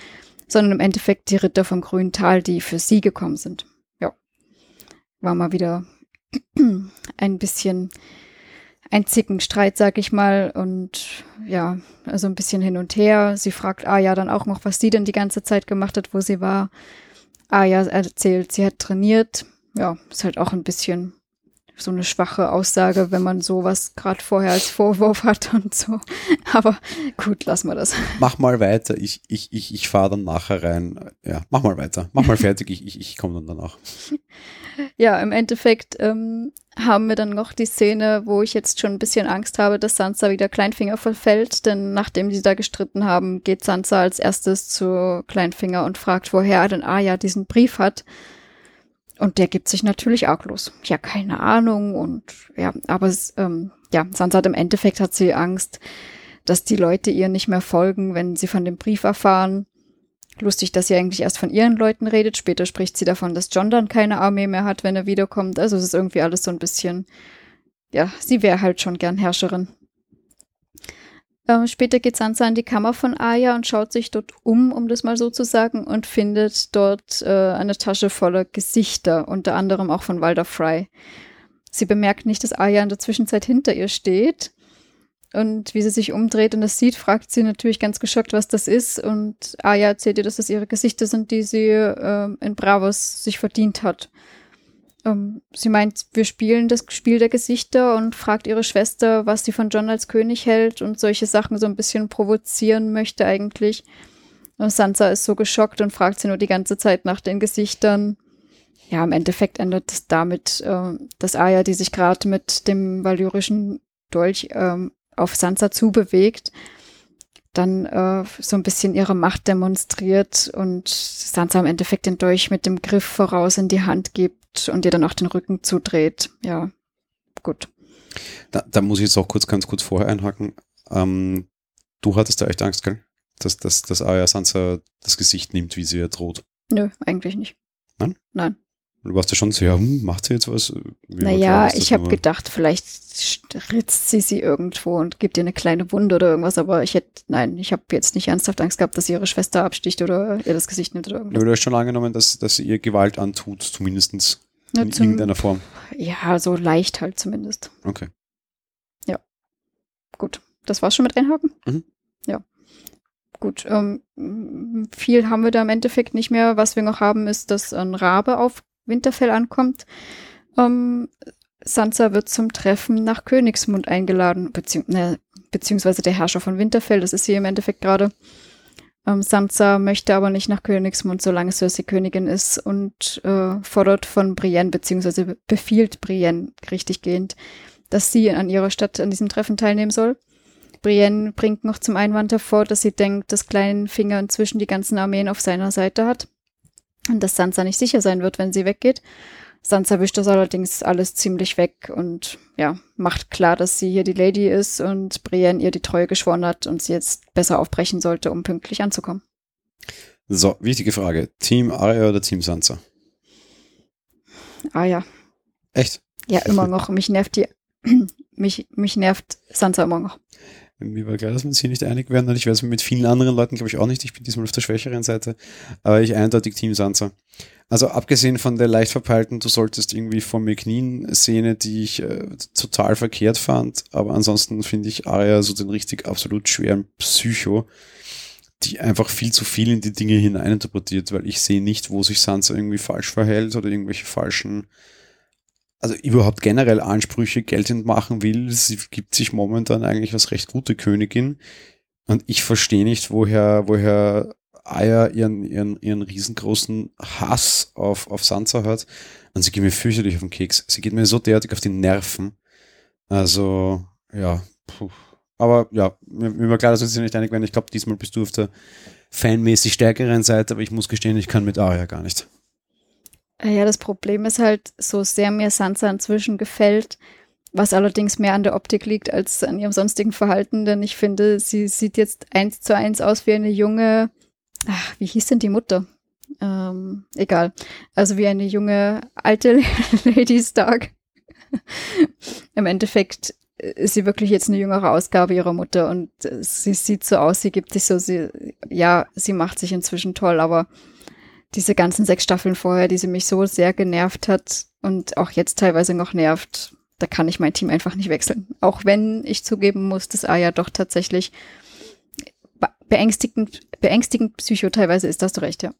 sondern im Endeffekt die Ritter vom Grünen Tal, die für sie gekommen sind. war mal wieder ein bisschen ein Zickenstreit, sag ich mal. Und ja, also ein bisschen hin und her. Sie fragt Aya dann auch noch, was sie denn die ganze Zeit gemacht hat, wo sie war. Aya erzählt, sie hat trainiert. Ja, ist halt auch ein bisschen so eine schwache Aussage, wenn man sowas gerade vorher als Vorwurf hat und so. Aber gut, lassen wir das. Mach mal weiter, ich, ich, ich, ich fahre dann nachher rein. Ja, mach mal weiter. Mach mal fertig, ich, ich, ich komme dann danach. Ja, im Endeffekt ähm, haben wir dann noch die Szene, wo ich jetzt schon ein bisschen Angst habe, dass Sansa wieder Kleinfinger verfällt, denn nachdem sie da gestritten haben, geht Sansa als erstes zu Kleinfinger und fragt, woher denn Arya diesen Brief hat. Und der gibt sich natürlich arglos. Ja, keine Ahnung und ja, aber ähm, ja, Sansa hat im Endeffekt hat sie Angst, dass die Leute ihr nicht mehr folgen, wenn sie von dem Brief erfahren. Lustig, dass sie eigentlich erst von ihren Leuten redet. Später spricht sie davon, dass John dann keine Armee mehr hat, wenn er wiederkommt. Also es ist irgendwie alles so ein bisschen, ja, sie wäre halt schon gern Herrscherin. Äh, später geht Sansa in die Kammer von Arya und schaut sich dort um, um das mal so zu sagen, und findet dort äh, eine Tasche voller Gesichter, unter anderem auch von Walder Fry. Sie bemerkt nicht, dass Arya in der Zwischenzeit hinter ihr steht und wie sie sich umdreht und das sieht, fragt sie natürlich ganz geschockt, was das ist. Und Aya erzählt ihr, dass das ihre Gesichter sind, die sie äh, in Bravos sich verdient hat. Ähm, sie meint, wir spielen das Spiel der Gesichter und fragt ihre Schwester, was sie von John als König hält und solche Sachen so ein bisschen provozieren möchte eigentlich. Und Sansa ist so geschockt und fragt sie nur die ganze Zeit nach den Gesichtern. Ja, im Endeffekt endet es damit, äh, dass Aya, die sich gerade mit dem valyrischen Dolch ähm, auf Sansa zubewegt, dann äh, so ein bisschen ihre Macht demonstriert und Sansa im Endeffekt den Dolch mit dem Griff voraus in die Hand gibt und ihr dann auch den Rücken zudreht. Ja, gut. Da, da muss ich jetzt auch kurz, ganz kurz vorher einhaken. Ähm, du hattest da echt Angst, gell? Dass, dass, dass Arya Sansa das Gesicht nimmt, wie sie ihr droht. Nö, eigentlich nicht. Nein? Nein. Du warst ja schon so, ja, hm, macht sie jetzt was? Wie naja, ich habe gedacht, vielleicht ritzt sie sie irgendwo und gibt ihr eine kleine Wunde oder irgendwas, aber ich hätte, nein, ich habe jetzt nicht ernsthaft Angst gehabt, dass sie ihre Schwester absticht oder ihr das Gesicht nimmt oder irgendwas. Aber du hast schon angenommen, dass, dass sie ihr Gewalt antut, zumindest in ja, zum, irgendeiner Form. Ja, so leicht halt zumindest. Okay. Ja. Gut. Das war's schon mit Einhaken? Mhm. Ja. Gut. Ähm, viel haben wir da im Endeffekt nicht mehr. Was wir noch haben, ist, dass ein Rabe auf Winterfell ankommt. Ähm, Sansa wird zum Treffen nach Königsmund eingeladen, bezieh ne, beziehungsweise der Herrscher von Winterfell, das ist sie im Endeffekt gerade. Ähm, Sansa möchte aber nicht nach Königsmund, solange Cersei Königin ist und äh, fordert von Brienne, beziehungsweise befiehlt Brienne richtig gehend, dass sie an ihrer Stadt an diesem Treffen teilnehmen soll. Brienne bringt noch zum Einwand hervor, dass sie denkt, dass Kleinfinger inzwischen die ganzen Armeen auf seiner Seite hat und dass Sansa nicht sicher sein wird, wenn sie weggeht. Sansa wischt das allerdings alles ziemlich weg und ja, macht klar, dass sie hier die Lady ist und Brienne ihr die Treue geschworen hat und sie jetzt besser aufbrechen sollte, um pünktlich anzukommen. So, wichtige Frage. Team Arya oder Team Sansa? Ah ja. Echt? Ja, immer noch. Mich nervt die, mich, mich nervt Sansa immer noch. Mir war klar, dass wir uns hier nicht einig werden und ich weiß mit vielen anderen Leuten, glaube ich, auch nicht. Ich bin diesmal auf der schwächeren Seite, aber ich eindeutig Team Sansa. Also abgesehen von der leicht verpeilten, du solltest irgendwie vor mir knien Szene, die ich äh, total verkehrt fand, aber ansonsten finde ich Arya so den richtig absolut schweren Psycho, die einfach viel zu viel in die Dinge hineininterpretiert, weil ich sehe nicht, wo sich Sansa irgendwie falsch verhält oder irgendwelche falschen also überhaupt generell Ansprüche geltend machen will. Sie gibt sich momentan eigentlich als recht gute Königin. Und ich verstehe nicht, woher, woher Aya ihren, ihren, ihren riesengroßen Hass auf, auf Sansa hat. Und sie geht mir fürchterlich auf den Keks. Sie geht mir so derartig auf die Nerven. Also, ja, puh. Aber ja, mir, mir war klar, dass wir uns nicht einig werden. Ich glaube, diesmal bist du auf der fanmäßig stärkeren Seite, aber ich muss gestehen, ich kann mit Arya gar nicht. Ja, das Problem ist halt, so sehr mir Sansa inzwischen gefällt, was allerdings mehr an der Optik liegt als an ihrem sonstigen Verhalten, denn ich finde, sie sieht jetzt eins zu eins aus wie eine junge, ach, wie hieß denn die Mutter? Ähm, egal. Also wie eine junge alte Lady Stark. Im Endeffekt ist sie wirklich jetzt eine jüngere Ausgabe ihrer Mutter und sie sieht so aus, sie gibt sich so, sie, ja, sie macht sich inzwischen toll, aber diese ganzen sechs Staffeln vorher, die sie mich so sehr genervt hat und auch jetzt teilweise noch nervt, da kann ich mein Team einfach nicht wechseln. Auch wenn ich zugeben muss, dass Aya doch tatsächlich beängstigend, beängstigend psycho teilweise ist, hast du recht, ja.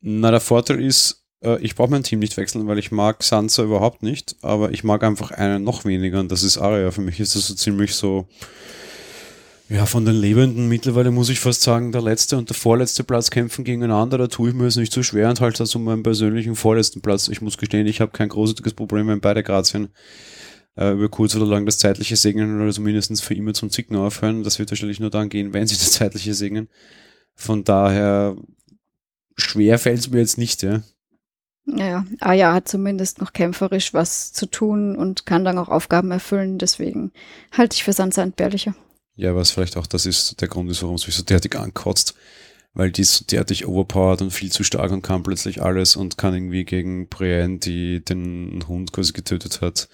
Na, der Vorteil ist, äh, ich brauche mein Team nicht wechseln, weil ich mag Sansa überhaupt nicht, aber ich mag einfach einen noch weniger und das ist Arya. Für mich ist das so ziemlich so, ja, von den Lebenden mittlerweile muss ich fast sagen, der letzte und der vorletzte Platz kämpfen gegeneinander. Da tue ich mir es nicht so schwer und halt also meinen persönlichen vorletzten Platz. Ich muss gestehen, ich habe kein großartiges Problem in beide Grazien. Äh, über kurz oder lang das zeitliche segnen oder zumindest für immer zum Zicken aufhören. Das wird wahrscheinlich nur dann gehen, wenn sie das zeitliche segnen. Von daher schwer fällt es mir jetzt nicht, ja. Naja, Aya hat zumindest noch kämpferisch was zu tun und kann dann auch Aufgaben erfüllen. Deswegen halte ich für Sansa entbehrlicher. Ja, was vielleicht auch das ist, der Grund ist, warum es mich so derartig ankotzt. Weil die ist so derartig overpowered und viel zu stark und kann plötzlich alles und kann irgendwie gegen Brienne, die den Hund quasi getötet hat,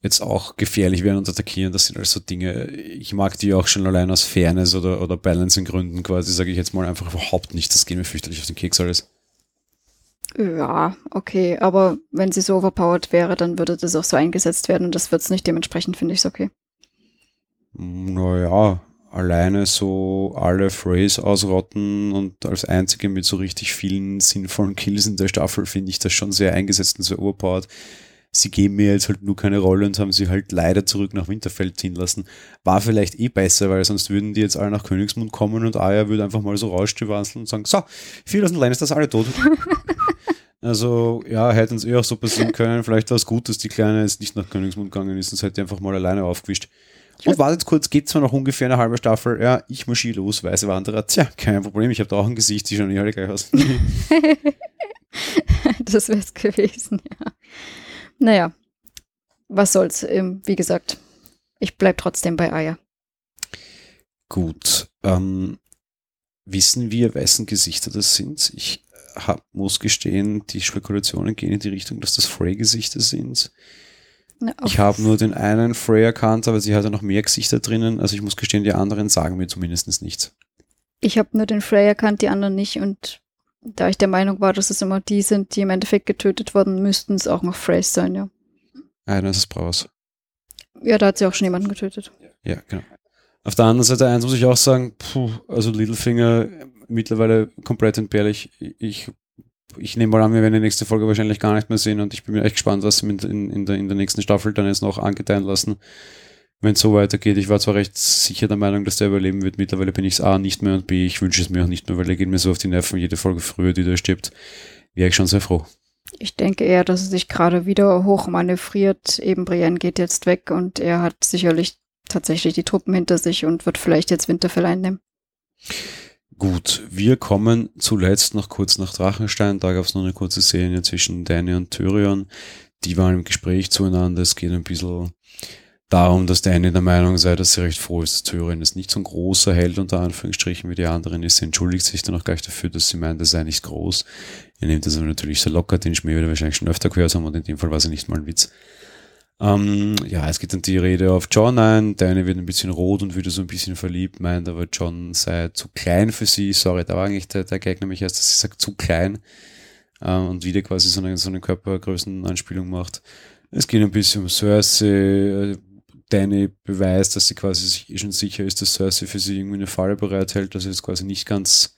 jetzt auch gefährlich werden und attackieren. Das sind also Dinge, ich mag die auch schon allein aus Fairness oder, oder Balancing-Gründen quasi, sage ich jetzt mal einfach überhaupt nicht. Das geht mir fürchterlich auf den Keks alles. Ja, okay, aber wenn sie so overpowered wäre, dann würde das auch so eingesetzt werden und das wird es nicht. Dementsprechend finde ich es okay. Naja, alleine so alle Freys ausrotten und als einzige mit so richtig vielen sinnvollen Kills in der Staffel finde ich das schon sehr eingesetzt und sehr overpowered. Sie geben mir jetzt halt nur keine Rolle und haben sie halt leider zurück nach Winterfeld ziehen lassen. War vielleicht eh besser, weil sonst würden die jetzt alle nach Königsmund kommen und Aya würde einfach mal so rausstiwanzeln und sagen, so, vier aus dem Line ist das alle tot. also, ja, hätten es eh auch so passieren können. Vielleicht war es gut, dass die Kleine jetzt nicht nach Königsmund gegangen ist, sonst hätte die einfach mal alleine aufgewischt. Und wartet kurz, geht zwar noch ungefähr eine halbe Staffel. Ja, ich marschiere los, weiße Wanderer. Tja, kein Problem, ich habe da auch ein Gesicht, die schauen nicht alle gleich aus. das wäre es gewesen, ja. Naja, was soll's. Ähm, wie gesagt, ich bleib trotzdem bei Aya. Gut. Ähm, wissen wir, wessen Gesichter das sind? Ich hab, muss gestehen, die Spekulationen gehen in die Richtung, dass das Frey-Gesichter sind. Na, ich habe nur den einen Frey erkannt, aber sie hat ja noch mehr Gesichter drinnen. Also ich muss gestehen, die anderen sagen mir zumindest nichts. Ich habe nur den Frey erkannt, die anderen nicht. Und da ich der Meinung war, dass es immer die sind, die im Endeffekt getötet wurden, müssten es auch noch Freys sein, ja. Einer ist es Braus. Ja, da hat sie auch schon jemanden getötet. Ja, genau. Auf der anderen Seite eins muss ich auch sagen, puh, also Littlefinger mittlerweile komplett entbehrlich. Ich ich nehme mal an, wir werden die nächste Folge wahrscheinlich gar nicht mehr sehen und ich bin mir echt gespannt, was sie in, in, der, in der nächsten Staffel dann jetzt noch angedeihen lassen, wenn es so weitergeht. Ich war zwar recht sicher der Meinung, dass der überleben wird, mittlerweile bin ich es A nicht mehr und B, ich wünsche es mir auch nicht mehr, weil der geht mir so auf die Nerven, jede Folge früher, die da stirbt, wäre ich schon sehr froh. Ich denke eher, dass er sich gerade wieder hochmanövriert. Eben Brienne geht jetzt weg und er hat sicherlich tatsächlich die Truppen hinter sich und wird vielleicht jetzt Winterfell einnehmen. Gut, wir kommen zuletzt noch kurz nach Drachenstein. Da gab es noch eine kurze Szene zwischen Danny und Tyrion. Die waren im Gespräch zueinander. Es geht ein bisschen darum, dass Danny der Meinung sei, dass sie recht froh ist, dass Tyrion ist nicht so ein großer Held unter Anführungsstrichen wie die anderen ist. Sie entschuldigt sich dann auch gleich dafür, dass sie meint, er sei nicht groß. Er nimmt das aber natürlich sehr locker, den Schmäh wird er wahrscheinlich schon öfter gehört haben und in dem Fall war es nicht mal ein Witz. Ähm, ja, es geht dann die Rede auf John ein. Deine wird ein bisschen rot und wieder so ein bisschen verliebt, meint aber John sei zu klein für sie. Sorry, da war eigentlich der, der Gag nämlich erst, dass sie sagt zu klein ähm, und wieder quasi so eine, so eine Körpergrößenanspielung macht. Es geht ein bisschen um Cersei. Danny beweist, dass sie quasi sich eh schon sicher ist, dass Cersei für sie irgendwie eine Falle bereithält, dass sie jetzt quasi nicht ganz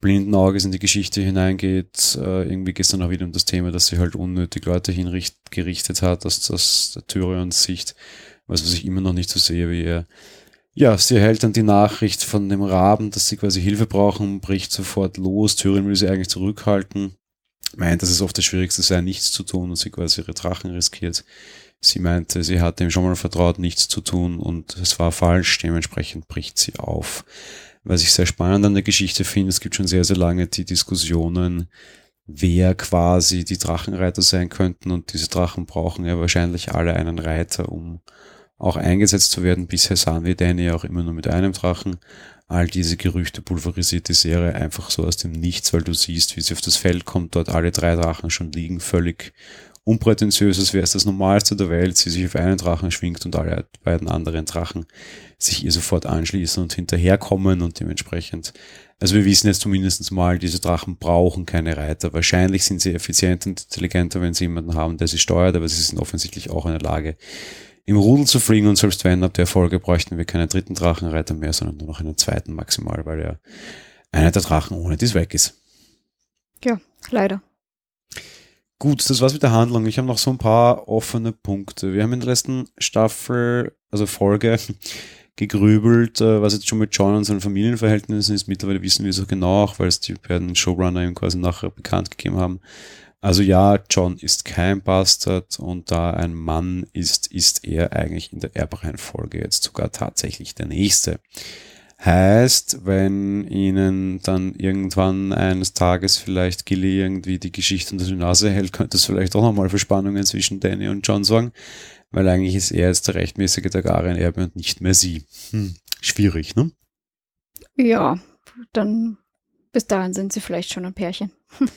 blinden Auges in die Geschichte hineingeht. Äh, irgendwie geht es dann auch wieder um das Thema, dass sie halt unnötig Leute hingerichtet hat, aus, aus der Tyrions Sicht, was, was ich immer noch nicht so sehe wie er. Ja, sie erhält dann die Nachricht von dem Raben, dass sie quasi Hilfe brauchen, bricht sofort los. Tyrion will sie eigentlich zurückhalten, meint, dass es oft das Schwierigste sei, nichts zu tun und sie quasi ihre Drachen riskiert. Sie meinte, sie hatte ihm schon mal vertraut, nichts zu tun und es war falsch, dementsprechend bricht sie auf. Was ich sehr spannend an der Geschichte finde, es gibt schon sehr, sehr lange die Diskussionen, wer quasi die Drachenreiter sein könnten und diese Drachen brauchen ja wahrscheinlich alle einen Reiter, um auch eingesetzt zu werden. Bisher sahen wir Danny auch immer nur mit einem Drachen. All diese Gerüchte pulverisiert die Serie einfach so aus dem Nichts, weil du siehst, wie sie auf das Feld kommt, dort alle drei Drachen schon liegen, völlig unprätentiös, wäre es das Normalste der Welt, sie sich auf einen Drachen schwingt und alle beiden anderen Drachen sich ihr sofort anschließen und hinterherkommen und dementsprechend, also wir wissen jetzt zumindest mal, diese Drachen brauchen keine Reiter. Wahrscheinlich sind sie effizient und intelligenter, wenn sie jemanden haben, der sie steuert, aber sie sind offensichtlich auch in der Lage, im Rudel zu fliegen und selbst wenn ab der Folge bräuchten wir keinen dritten Drachenreiter mehr, sondern nur noch einen zweiten maximal, weil ja einer der Drachen ohne dies weg ist. Ja, leider. Gut, das war's mit der Handlung. Ich habe noch so ein paar offene Punkte. Wir haben in der letzten Staffel, also Folge, gegrübelt, äh, was jetzt schon mit John und seinen Familienverhältnissen ist. Mittlerweile wissen wir genau, auch weil es die beiden Showrunner ihm quasi nachher bekannt gegeben haben. Also ja, John ist kein Bastard und da ein Mann ist, ist er eigentlich in der Erbreihenfolge jetzt sogar tatsächlich der Nächste. Heißt, wenn ihnen dann irgendwann eines Tages vielleicht Gilly irgendwie die Geschichte unter die Nase hält, könnte es vielleicht auch nochmal für Spannungen zwischen Danny und John sorgen, weil eigentlich ist er jetzt der rechtmäßige Targaryen-Erbe und nicht mehr sie. Hm, schwierig, ne? Ja, dann bis dahin sind sie vielleicht schon ein Pärchen.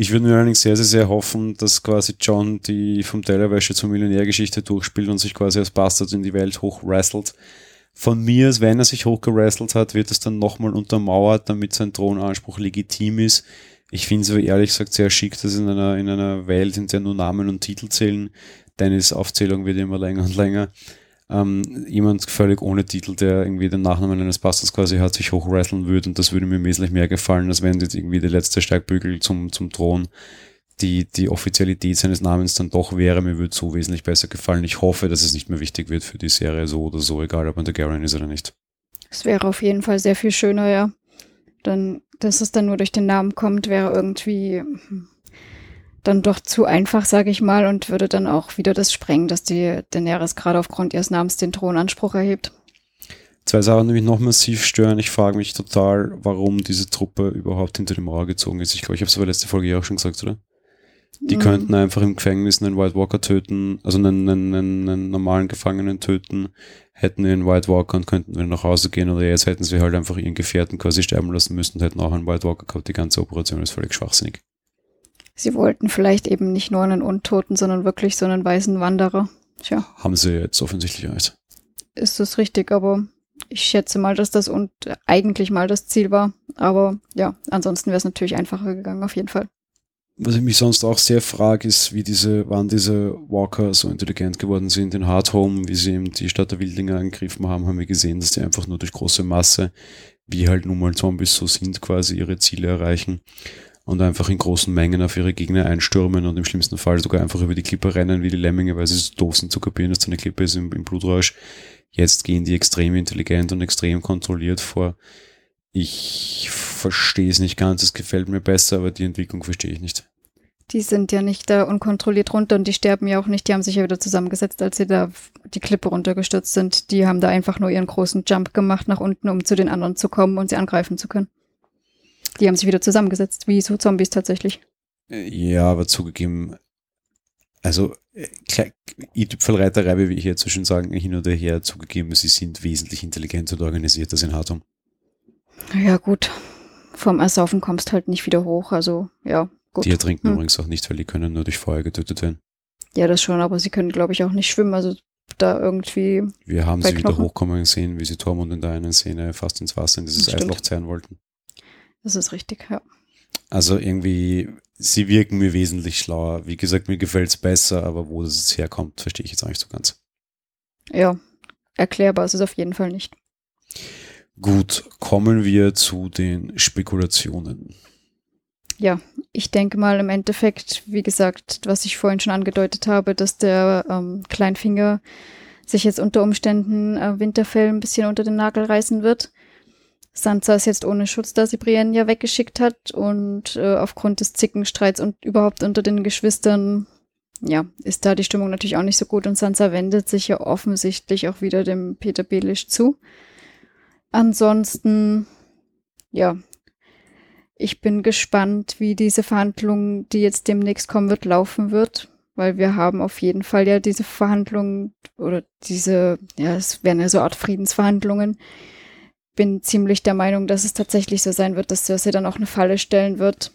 Ich würde mir allerdings sehr, sehr, sehr hoffen, dass quasi John die vom Tellerwäsche zur Millionärgeschichte durchspielt und sich quasi als Bastard in die Welt hochwrestelt. Von mir, wenn er sich hochgerestelt hat, wird es dann nochmal untermauert, damit sein Thronanspruch legitim ist. Ich finde es aber ehrlich gesagt sehr schick, dass in einer, in einer Welt, in der nur Namen und Titel zählen, Dennis Aufzählung wird immer länger und länger, ähm, jemand völlig ohne Titel, der irgendwie den Nachnamen eines Pastors quasi hat, sich hochwresteln würde und das würde mir wesentlich mehr gefallen, als wenn jetzt irgendwie der letzte Steigbügel zum, zum Thron die, die Offizialität seines Namens dann doch wäre, mir würde so wesentlich besser gefallen. Ich hoffe, dass es nicht mehr wichtig wird für die Serie, so oder so, egal ob man der Garen ist oder nicht. Es wäre auf jeden Fall sehr viel schöner, ja. Dann, dass es dann nur durch den Namen kommt, wäre irgendwie hm, dann doch zu einfach, sage ich mal, und würde dann auch wieder das sprengen, dass die Daenerys gerade aufgrund ihres Namens den Thronanspruch erhebt. Zwei Sachen, die mich noch massiv stören. Ich frage mich total, warum diese Truppe überhaupt hinter die Mauer gezogen ist. Ich glaube, ich habe es aber letzte Folge ja auch schon gesagt, oder? Die mhm. könnten einfach im Gefängnis einen White Walker töten, also einen, einen, einen, einen normalen Gefangenen töten, hätten ihren White Walker und könnten wieder nach Hause gehen oder jetzt hätten sie halt einfach ihren Gefährten quasi sterben lassen müssen und hätten auch einen White Walker gehabt. Die ganze Operation ist völlig schwachsinnig. Sie wollten vielleicht eben nicht nur einen Untoten, sondern wirklich so einen weißen Wanderer. Tja. Haben sie jetzt offensichtlich alles. Ist das richtig, aber ich schätze mal, dass das und eigentlich mal das Ziel war. Aber ja, ansonsten wäre es natürlich einfacher gegangen, auf jeden Fall. Was ich mich sonst auch sehr frage, ist, wie diese, wann diese Walker so intelligent geworden sind in Hard Home, wie sie eben die Stadt der Wildlinge angegriffen haben, haben wir gesehen, dass die einfach nur durch große Masse, wie halt nun mal Zombies so sind, quasi ihre Ziele erreichen und einfach in großen Mengen auf ihre Gegner einstürmen und im schlimmsten Fall sogar einfach über die Klippe rennen wie die Lemminge, weil sie so doof sind zu kapieren, dass da eine Klippe ist im, im Blutrausch. Jetzt gehen die extrem intelligent und extrem kontrolliert vor. Ich verstehe es nicht ganz, es gefällt mir besser, aber die Entwicklung verstehe ich nicht. Die sind ja nicht da unkontrolliert runter und die sterben ja auch nicht. Die haben sich ja wieder zusammengesetzt, als sie da die Klippe runtergestürzt sind. Die haben da einfach nur ihren großen Jump gemacht nach unten, um zu den anderen zu kommen und sie angreifen zu können. Die haben sich wieder zusammengesetzt, wie so Zombies tatsächlich. Ja, aber zugegeben, also äh, Tüpfelreiterei, wie ich jetzt so schön sagen, hin oder her zugegeben, sie sind wesentlich intelligenter und organisierter als in Hartum. Ja, gut. Vom Ersaufen kommst halt nicht wieder hoch, also ja, gut. Die ertrinken hm. übrigens auch nicht, weil die können nur durch Feuer getötet werden. Ja, das schon, aber sie können, glaube ich, auch nicht schwimmen, also da irgendwie. Wir haben sie Knochen. wieder hochkommen sehen, wie sie Tormund in der einen Szene fast ins Wasser in dieses Eisloch zerren wollten. Das ist richtig, ja. Also irgendwie, sie wirken mir wesentlich schlauer. Wie gesagt, mir gefällt es besser, aber wo das jetzt herkommt, verstehe ich jetzt auch nicht so ganz. Ja, erklärbar ist es auf jeden Fall nicht. Gut, kommen wir zu den Spekulationen. Ja, ich denke mal im Endeffekt, wie gesagt, was ich vorhin schon angedeutet habe, dass der ähm, Kleinfinger sich jetzt unter Umständen äh, Winterfell ein bisschen unter den Nagel reißen wird. Sansa ist jetzt ohne Schutz, da sie Brienne ja weggeschickt hat und äh, aufgrund des Zickenstreits und überhaupt unter den Geschwistern, ja, ist da die Stimmung natürlich auch nicht so gut und Sansa wendet sich ja offensichtlich auch wieder dem Peter Belisch zu. Ansonsten, ja, ich bin gespannt, wie diese Verhandlung, die jetzt demnächst kommen wird, laufen wird, weil wir haben auf jeden Fall ja diese Verhandlungen oder diese, ja, es wären ja so Art Friedensverhandlungen, bin ziemlich der Meinung, dass es tatsächlich so sein wird, dass Cersei dann auch eine Falle stellen wird.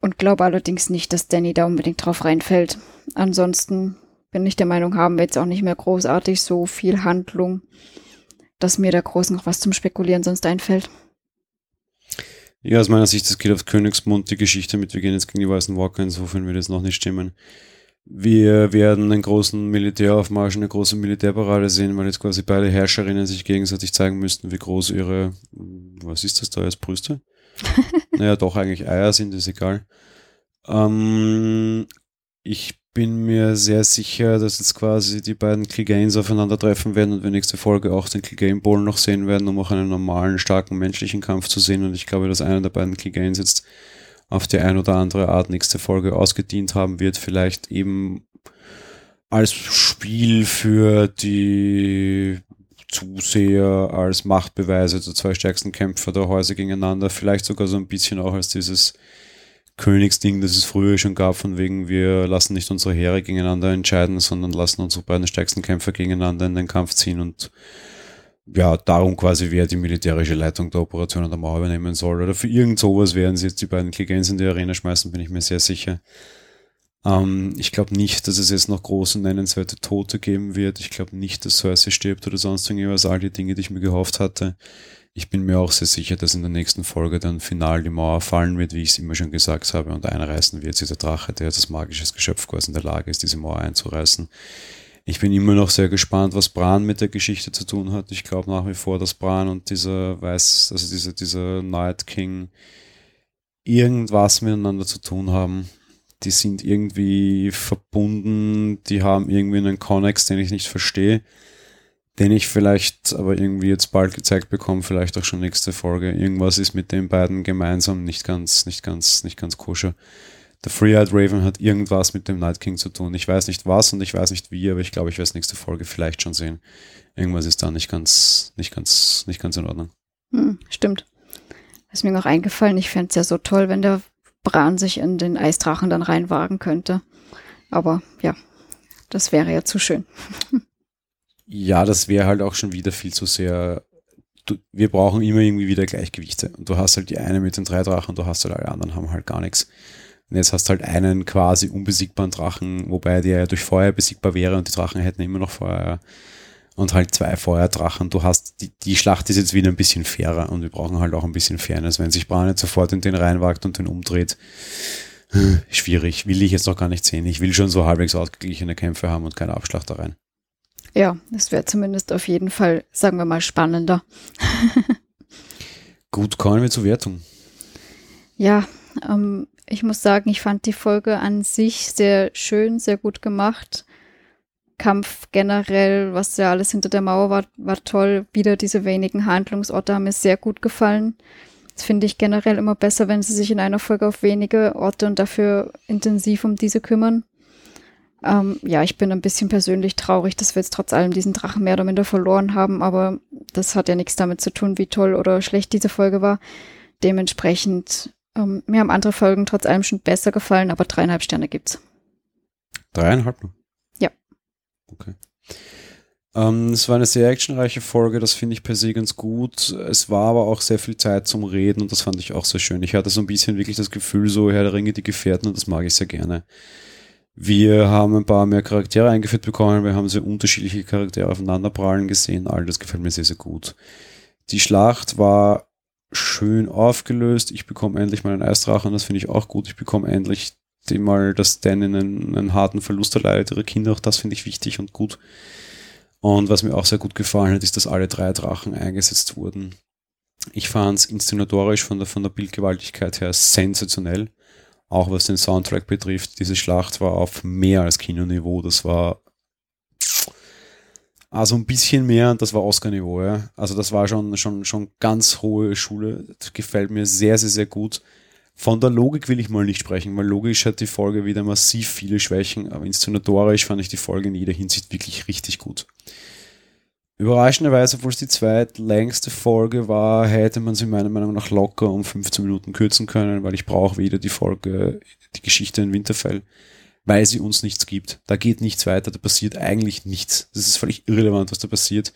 und glaube allerdings nicht, dass Danny da unbedingt drauf reinfällt. Ansonsten bin ich der Meinung, haben wir jetzt auch nicht mehr großartig so viel Handlung, dass mir da groß noch was zum Spekulieren sonst einfällt. Ja, aus meiner Sicht, das geht auf Königsmund, die Geschichte mit, wir gehen jetzt gegen die Weißen Walker, insofern wird es noch nicht stimmen. Wir werden einen großen Militäraufmarsch, eine große Militärparade sehen, weil jetzt quasi beide Herrscherinnen sich gegenseitig zeigen müssten, wie groß ihre, was ist das da als Brüste? naja, doch eigentlich Eier sind, ist egal. Ähm, ich bin mir sehr sicher, dass jetzt quasi die beiden Cleganes aufeinandertreffen werden und wir nächste Folge auch den Clegane Bowl noch sehen werden, um auch einen normalen, starken menschlichen Kampf zu sehen. Und ich glaube, dass einer der beiden Cleganes jetzt auf die ein oder andere Art nächste Folge ausgedient haben wird. Vielleicht eben als Spiel für die Zuseher, als Machtbeweise der zwei stärksten Kämpfer der Häuser gegeneinander. Vielleicht sogar so ein bisschen auch als dieses Königsding, das es früher schon gab, von wegen wir lassen nicht unsere Heere gegeneinander entscheiden, sondern lassen unsere beiden stärksten Kämpfer gegeneinander in den Kampf ziehen und ja, darum quasi, wer die militärische Leitung der Operation an der Mauer übernehmen soll. Oder für irgend sowas werden sie jetzt die beiden Kligens in die Arena schmeißen, bin ich mir sehr sicher. Ähm, ich glaube nicht, dass es jetzt noch große nennenswerte Tote geben wird. Ich glaube nicht, dass Cersei stirbt oder sonst irgendwas. All die Dinge, die ich mir gehofft hatte. Ich bin mir auch sehr sicher, dass in der nächsten Folge dann final die Mauer fallen wird, wie ich es immer schon gesagt habe, und einreißen wird dieser Drache, der als magisches Geschöpf quasi in der Lage ist, diese Mauer einzureißen. Ich bin immer noch sehr gespannt, was Bran mit der Geschichte zu tun hat. Ich glaube nach wie vor, dass Bran und dieser Weiß, also dieser, dieser Night King irgendwas miteinander zu tun haben. Die sind irgendwie verbunden, die haben irgendwie einen Connex, den ich nicht verstehe den ich vielleicht aber irgendwie jetzt bald gezeigt bekomme, vielleicht auch schon nächste Folge. Irgendwas ist mit den beiden gemeinsam nicht ganz, nicht ganz, nicht ganz koscher. Der Free-Eyed Raven hat irgendwas mit dem Night King zu tun. Ich weiß nicht was und ich weiß nicht wie, aber ich glaube, ich werde es nächste Folge vielleicht schon sehen. Irgendwas ist da nicht ganz, nicht ganz, nicht ganz in Ordnung. Hm, stimmt. Ist mir noch eingefallen, ich fände es ja so toll, wenn der Bran sich in den Eisdrachen dann reinwagen könnte. Aber ja, das wäre ja zu schön. Ja, das wäre halt auch schon wieder viel zu sehr. Du, wir brauchen immer irgendwie wieder Gleichgewichte. Und du hast halt die eine mit den drei Drachen, du hast halt alle anderen haben halt gar nichts. Und jetzt hast halt einen quasi unbesiegbaren Drachen, wobei der ja durch Feuer besiegbar wäre und die Drachen hätten immer noch Feuer. Und halt zwei Feuerdrachen. Du hast, die, die Schlacht ist jetzt wieder ein bisschen fairer und wir brauchen halt auch ein bisschen Fairness. Wenn sich Bran sofort in den reinwagt und den umdreht, schwierig. Will ich jetzt noch gar nicht sehen. Ich will schon so halbwegs ausgeglichene Kämpfe haben und keine Abschlachtereien. Ja, es wäre zumindest auf jeden Fall, sagen wir mal, spannender. Gut, kommen wir zur Wertung. Ja, ähm, ich muss sagen, ich fand die Folge an sich sehr schön, sehr gut gemacht. Kampf generell, was ja alles hinter der Mauer war, war toll. Wieder diese wenigen Handlungsorte haben mir sehr gut gefallen. Das finde ich generell immer besser, wenn sie sich in einer Folge auf wenige Orte und dafür intensiv um diese kümmern. Ähm, ja, ich bin ein bisschen persönlich traurig, dass wir jetzt trotz allem diesen Drachen mehr oder minder verloren haben, aber das hat ja nichts damit zu tun, wie toll oder schlecht diese Folge war. Dementsprechend, ähm, mir haben andere Folgen trotz allem schon besser gefallen, aber dreieinhalb Sterne gibt's. Dreieinhalb nur? Ja. Okay. Ähm, es war eine sehr actionreiche Folge, das finde ich per se ganz gut. Es war aber auch sehr viel Zeit zum Reden und das fand ich auch sehr schön. Ich hatte so ein bisschen wirklich das Gefühl, so Herr der Ringe, die Gefährten und das mag ich sehr gerne. Wir haben ein paar mehr Charaktere eingeführt bekommen. Wir haben sehr unterschiedliche Charaktere aufeinanderprallen gesehen. All das gefällt mir sehr, sehr gut. Die Schlacht war schön aufgelöst. Ich bekomme endlich mal einen Eisdrachen. Das finde ich auch gut. Ich bekomme endlich dem mal, dass Dan einen, einen harten Verlust erleidet, ihre Kinder. Auch das finde ich wichtig und gut. Und was mir auch sehr gut gefallen hat, ist, dass alle drei Drachen eingesetzt wurden. Ich fand es inszenatorisch von der, von der Bildgewaltigkeit her sensationell auch was den Soundtrack betrifft, diese Schlacht war auf mehr als Kinoniveau. Das war also ein bisschen mehr das war Oscar-Niveau, ja. Also das war schon, schon, schon ganz hohe Schule. Das gefällt mir sehr, sehr, sehr gut. Von der Logik will ich mal nicht sprechen, weil logisch hat die Folge wieder massiv viele Schwächen, aber inszenatorisch fand ich die Folge in jeder Hinsicht wirklich richtig gut. Überraschenderweise, obwohl es die zweitlängste Folge war, hätte man sie meiner Meinung nach locker um 15 Minuten kürzen können, weil ich brauche wieder die Folge, die Geschichte in Winterfell, weil sie uns nichts gibt. Da geht nichts weiter, da passiert eigentlich nichts. Das ist völlig irrelevant, was da passiert.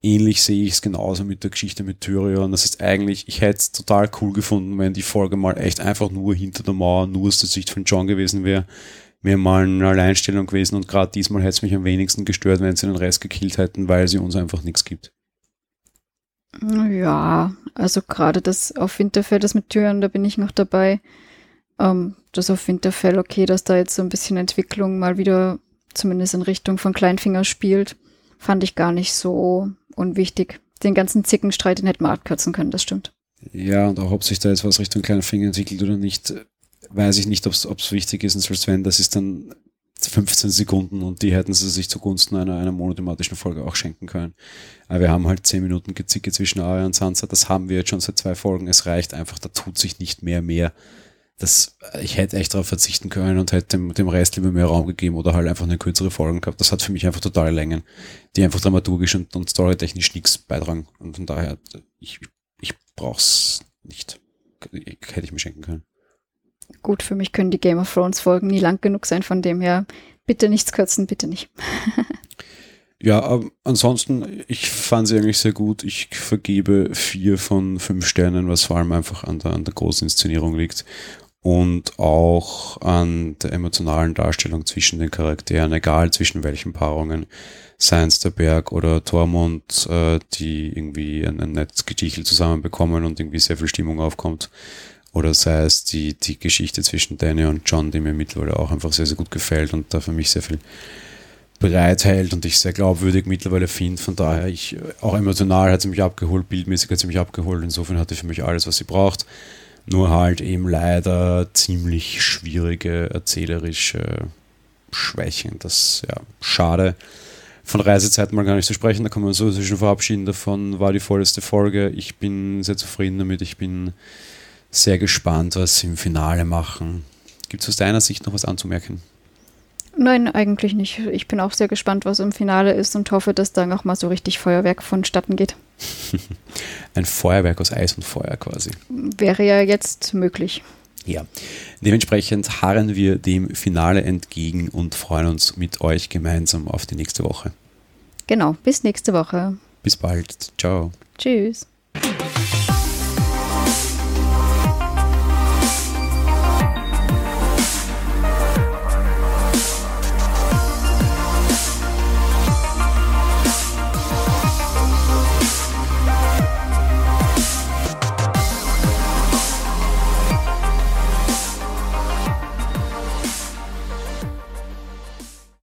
ähnlich sehe ich es genauso mit der Geschichte mit Tyrion. Das ist eigentlich, ich hätte es total cool gefunden, wenn die Folge mal echt einfach nur hinter der Mauer, nur aus der Sicht von John gewesen wäre. Mir mal eine Alleinstellung gewesen und gerade diesmal hätte es mich am wenigsten gestört, wenn sie den Rest gekillt hätten, weil sie uns einfach nichts gibt. Ja, also gerade das auf Winterfell, das mit Tyrion, da bin ich noch dabei. Ähm, das auf Winterfell, okay, dass da jetzt so ein bisschen Entwicklung mal wieder zumindest in Richtung von Kleinfinger spielt, fand ich gar nicht so unwichtig. Den ganzen Zickenstreit, den hätte man abkürzen können, das stimmt. Ja, und auch ob sich da jetzt was Richtung Kleinfinger entwickelt oder nicht, weiß ich nicht, ob es wichtig ist. Und wenn, das ist dann 15 Sekunden und die hätten sie sich zugunsten einer, einer monothematischen Folge auch schenken können. Aber wir haben halt 10 Minuten Gezicke zwischen Arya und Sansa, das haben wir jetzt schon seit zwei Folgen. Es reicht einfach, da tut sich nicht mehr mehr das, ich hätte echt darauf verzichten können und hätte dem, dem Rest lieber mehr Raum gegeben oder halt einfach eine kürzere Folge gehabt. Das hat für mich einfach totale Längen, die einfach dramaturgisch und, und storytechnisch nichts beitragen. Und von daher, ich, ich brauch's nicht. Hätte ich mir schenken können. Gut, für mich können die Game of Thrones Folgen nie lang genug sein, von dem her bitte nichts kürzen, bitte nicht. ja, aber ansonsten, ich fand sie eigentlich sehr gut. Ich vergebe vier von fünf Sternen, was vor allem einfach an der, an der großen Inszenierung liegt und auch an der emotionalen Darstellung zwischen den Charakteren, egal zwischen welchen Paarungen, seien es der Berg oder Tormund, äh, die irgendwie ein, ein nettes Gedichel zusammenbekommen und irgendwie sehr viel Stimmung aufkommt. Oder sei es die, die Geschichte zwischen Danny und John, die mir mittlerweile auch einfach sehr, sehr gut gefällt und da für mich sehr viel bereithält und ich sehr glaubwürdig mittlerweile finde. Von daher, ich, auch emotional hat sie mich abgeholt, bildmäßig hat sie mich abgeholt. Insofern hatte für mich alles, was sie braucht. Nur halt eben leider ziemlich schwierige erzählerische Schwächen. Das ja schade. Von Reisezeit mal gar nicht zu sprechen, da kann man so schon verabschieden davon. War die vollste Folge. Ich bin sehr zufrieden damit. Ich bin sehr gespannt, was sie im Finale machen. Gibt es aus deiner Sicht noch was anzumerken? Nein, eigentlich nicht. Ich bin auch sehr gespannt, was im Finale ist und hoffe, dass da nochmal so richtig Feuerwerk vonstatten geht. Ein Feuerwerk aus Eis und Feuer quasi. Wäre ja jetzt möglich. Ja, dementsprechend harren wir dem Finale entgegen und freuen uns mit euch gemeinsam auf die nächste Woche. Genau, bis nächste Woche. Bis bald. Ciao. Tschüss.